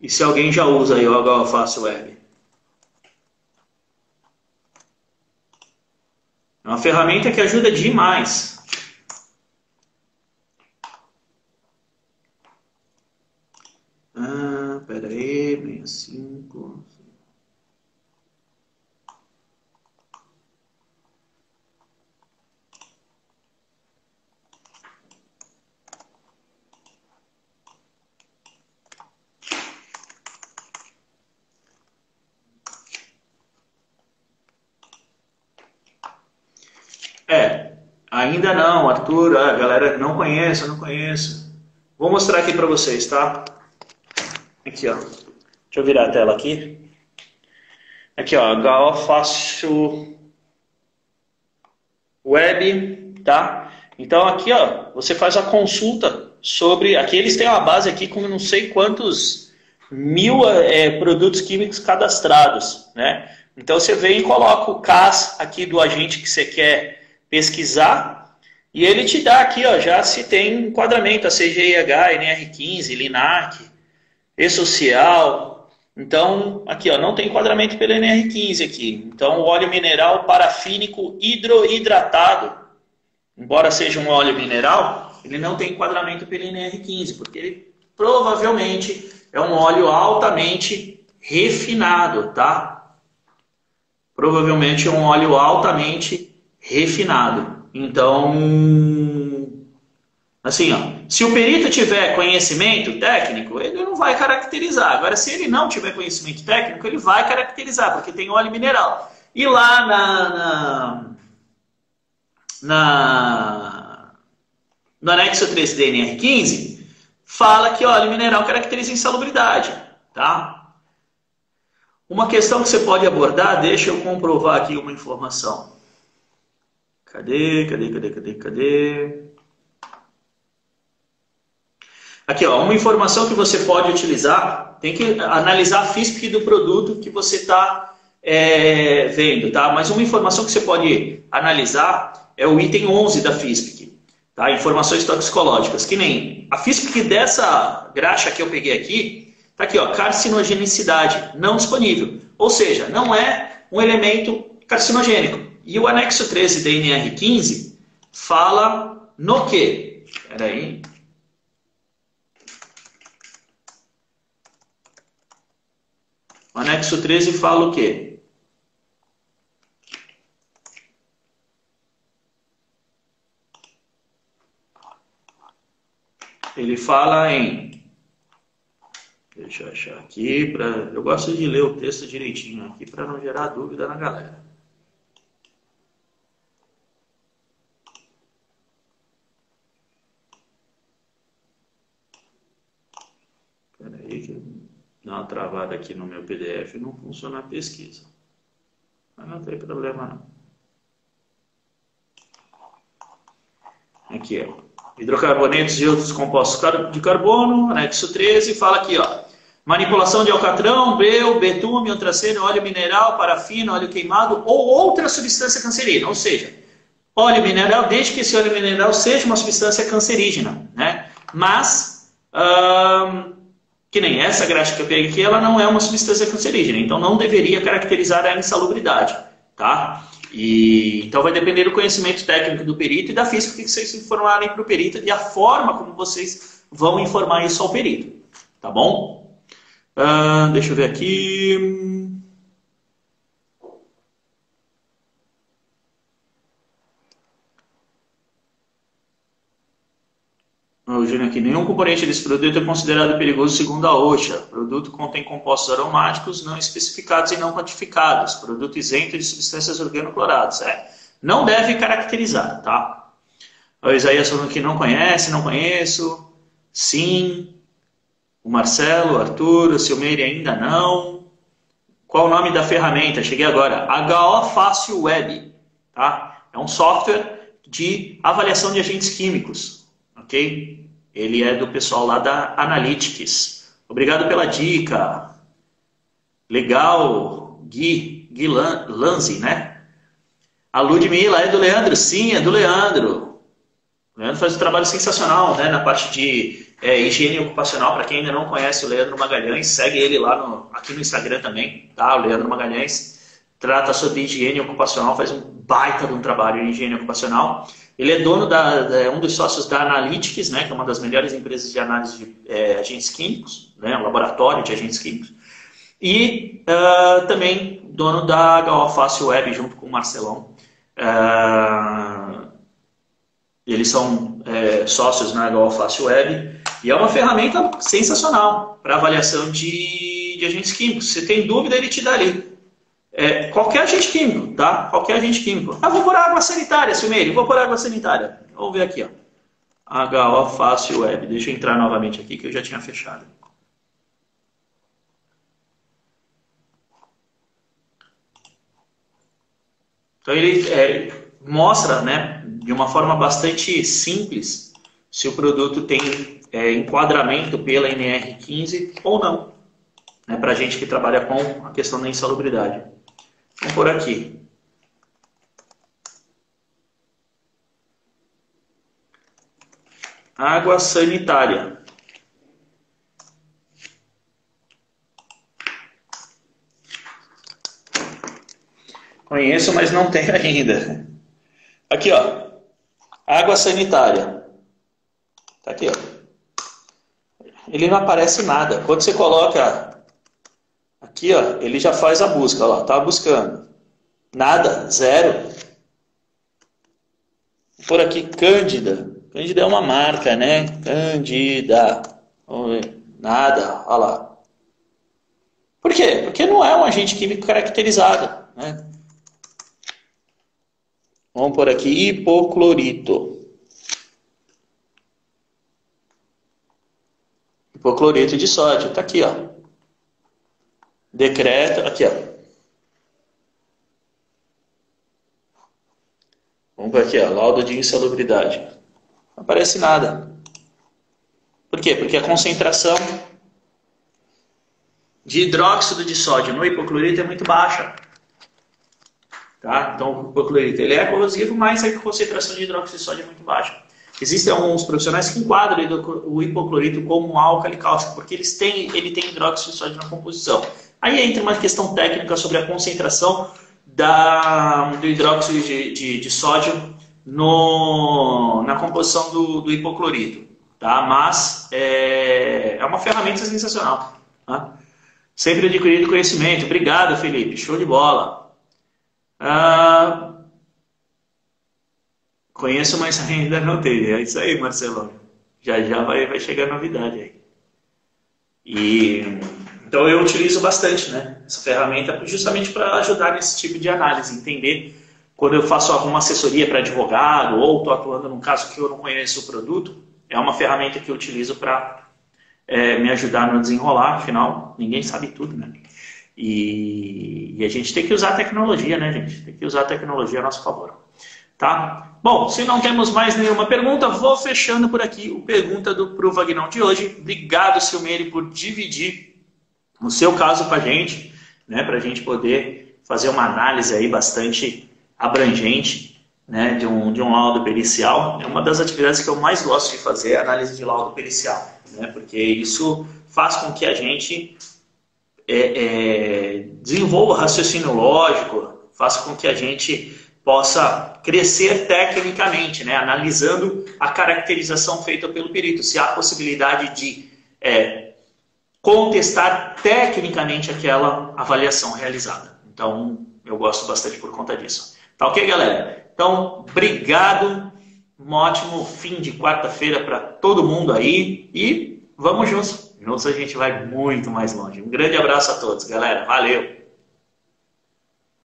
E se alguém já usa aí o Fácil Web? É uma ferramenta que ajuda demais. Ah, pera aí, 65. É, ainda não, Arthur, a galera não conhece, não conheço. Vou mostrar aqui para vocês, tá? Aqui, ó. Deixa eu virar a tela aqui. Aqui, ó, HO Web, tá? Então aqui, ó, você faz a consulta sobre. Aqui eles têm uma base aqui com não sei quantos mil é, produtos químicos cadastrados, né? Então você vem e coloca o CAS aqui do agente que você quer pesquisar e ele te dá aqui, ó, já se tem enquadramento, a CGIH, NR15, LINAC, E-Social. Então, aqui, ó, não tem enquadramento pelo NR15 aqui. Então, óleo mineral parafínico hidrohidratado, embora seja um óleo mineral, ele não tem enquadramento pelo NR15, porque ele provavelmente é um óleo altamente refinado, tá? Provavelmente é um óleo altamente refinado. Então, assim, ó, se o perito tiver conhecimento técnico, ele não vai caracterizar. Agora, se ele não tiver conhecimento técnico, ele vai caracterizar, porque tem óleo mineral. E lá na, na, na no anexo 3 DNR15, fala que óleo mineral caracteriza insalubridade, tá? Uma questão que você pode abordar, deixa eu comprovar aqui uma informação. Cadê, cadê, cadê, cadê, cadê? Aqui, ó, uma informação que você pode utilizar, tem que analisar a FISP do produto que você está é, vendo, tá? Mas uma informação que você pode analisar é o item 11 da FISP, tá? Informações toxicológicas, que nem a FISP dessa graxa que eu peguei aqui, tá aqui, ó, carcinogenicidade não disponível, ou seja, não é um elemento carcinogênico. E o anexo 13 da NR15 fala no que? Espera aí. O anexo 13 fala o quê? Ele fala em. Deixa eu achar aqui. Pra, eu gosto de ler o texto direitinho aqui para não gerar dúvida na galera. Dá uma travada aqui no meu PDF e não funciona a pesquisa. Mas não tem problema não. Aqui, ó. Hidrocarbonetos e outros compostos de carbono, anexo 13, fala aqui, ó. Manipulação de alcatrão, breu, betume, antraceno, óleo mineral, parafina, óleo queimado ou outra substância cancerígena. Ou seja, óleo mineral, desde que esse óleo mineral seja uma substância cancerígena, né? Mas, hum, que nem essa graxa que eu peguei aqui, ela não é uma substância cancerígena, então não deveria caracterizar a insalubridade, tá? E, então vai depender do conhecimento técnico do perito e da física que vocês informarem para o perito e a forma como vocês vão informar isso ao perito, tá bom? Uh, deixa eu ver aqui. O Júnior aqui, nenhum componente desse produto é considerado perigoso segundo a OSHA. O produto contém compostos aromáticos não especificados e não quantificados. Produto isento de substâncias organocloradas. É, não deve caracterizar, tá? O Isaías falando que não conhece, não conheço. Sim. O Marcelo, o Arthur, o Silmeire ainda não. Qual o nome da ferramenta? Cheguei agora. HO Fácil Web. Tá? É um software de avaliação de agentes químicos. Ok? Ele é do pessoal lá da Analytics. Obrigado pela dica. Legal, Gui, Gui Lanzi, né? A Ludmilla é do Leandro? Sim, é do Leandro. O Leandro faz um trabalho sensacional né, na parte de é, higiene ocupacional. Para quem ainda não conhece o Leandro Magalhães, segue ele lá no, aqui no Instagram também, tá? O Leandro Magalhães trata sobre higiene ocupacional, faz um baita de um trabalho em higiene ocupacional. Ele é dono da, é um dos sócios da Analytics, né, que é uma das melhores empresas de análise de é, agentes químicos, né, um laboratório de agentes químicos. E uh, também dono da HO Web, junto com o Marcelão. Uh, eles são é, sócios na HO Web. E é uma ferramenta sensacional para avaliação de, de agentes químicos. Se tem dúvida, ele te dá ali. É, qualquer agente químico, tá? Qualquer agente químico. Ah, vou por água sanitária, Silmeire, vou por água sanitária. Vamos ver aqui, ó. HO Fácil Web. Deixa eu entrar novamente aqui que eu já tinha fechado. Então ele é, mostra, né, de uma forma bastante simples, se o produto tem é, enquadramento pela NR15 ou não. Né, Para gente que trabalha com a questão da insalubridade. Vamos por aqui. Água sanitária. Conheço, mas não tenho ainda. Aqui, ó. Água sanitária. Tá aqui, ó. Ele não aparece nada. Quando você coloca Aqui, ó, ele já faz a busca, ó, tá buscando. Nada, zero. Por aqui, Cândida. Cândida é uma marca, né? Cândida. Vamos ver. Nada, olha lá. Por quê? Porque não é um agente químico caracterizado, né? Vamos por aqui, hipoclorito. Hipoclorito de sódio, tá aqui, ó. Decreto, aqui ó. Vamos ver aqui, ó, laudo de insalubridade. Não aparece nada. Por quê? Porque a concentração de hidróxido de sódio no hipoclorito é muito baixa. Tá? Então, o hipoclorito ele é corrosivo, mas a concentração de hidróxido de sódio é muito baixa. Existem alguns profissionais que enquadram o hipoclorito como um álcali cáustico, porque eles têm, ele tem hidróxido de sódio na composição. Aí entra uma questão técnica sobre a concentração da, do hidróxido de, de, de sódio no, na composição do, do hipoclorito. Tá? Mas é, é uma ferramenta sensacional. Tá? Sempre adquirido conhecimento. Obrigado, Felipe. Show de bola. Ah, conheço, mas ainda não tenho. É isso aí, Marcelo. Já já vai, vai chegar novidade aí. E então eu utilizo bastante né, essa ferramenta justamente para ajudar nesse tipo de análise, entender quando eu faço alguma assessoria para advogado ou estou atuando num caso que eu não conheço o produto, é uma ferramenta que eu utilizo para é, me ajudar no desenrolar, afinal, ninguém sabe tudo, né? E, e, a gente tem que usar a tecnologia, né, gente? Tem que usar a tecnologia a nosso favor. Tá? Bom, se não temos mais nenhuma pergunta, vou fechando por aqui o Pergunta do Pro Vagnão de hoje. Obrigado, Silmeire, por dividir no seu caso com a gente, né, para a gente poder fazer uma análise aí bastante abrangente né, de, um, de um laudo pericial. É uma das atividades que eu mais gosto de fazer, a análise de laudo pericial, né, porque isso faz com que a gente é, é, desenvolva raciocínio lógico, faz com que a gente possa crescer tecnicamente, né, analisando a caracterização feita pelo perito, se há possibilidade de é, contestar tecnicamente aquela avaliação realizada. Então, eu gosto bastante por conta disso. Tá ok, galera? Então, obrigado Um ótimo fim de quarta-feira para todo mundo aí e vamos juntos. Juntos a gente vai muito mais longe. Um grande abraço a todos, galera. Valeu!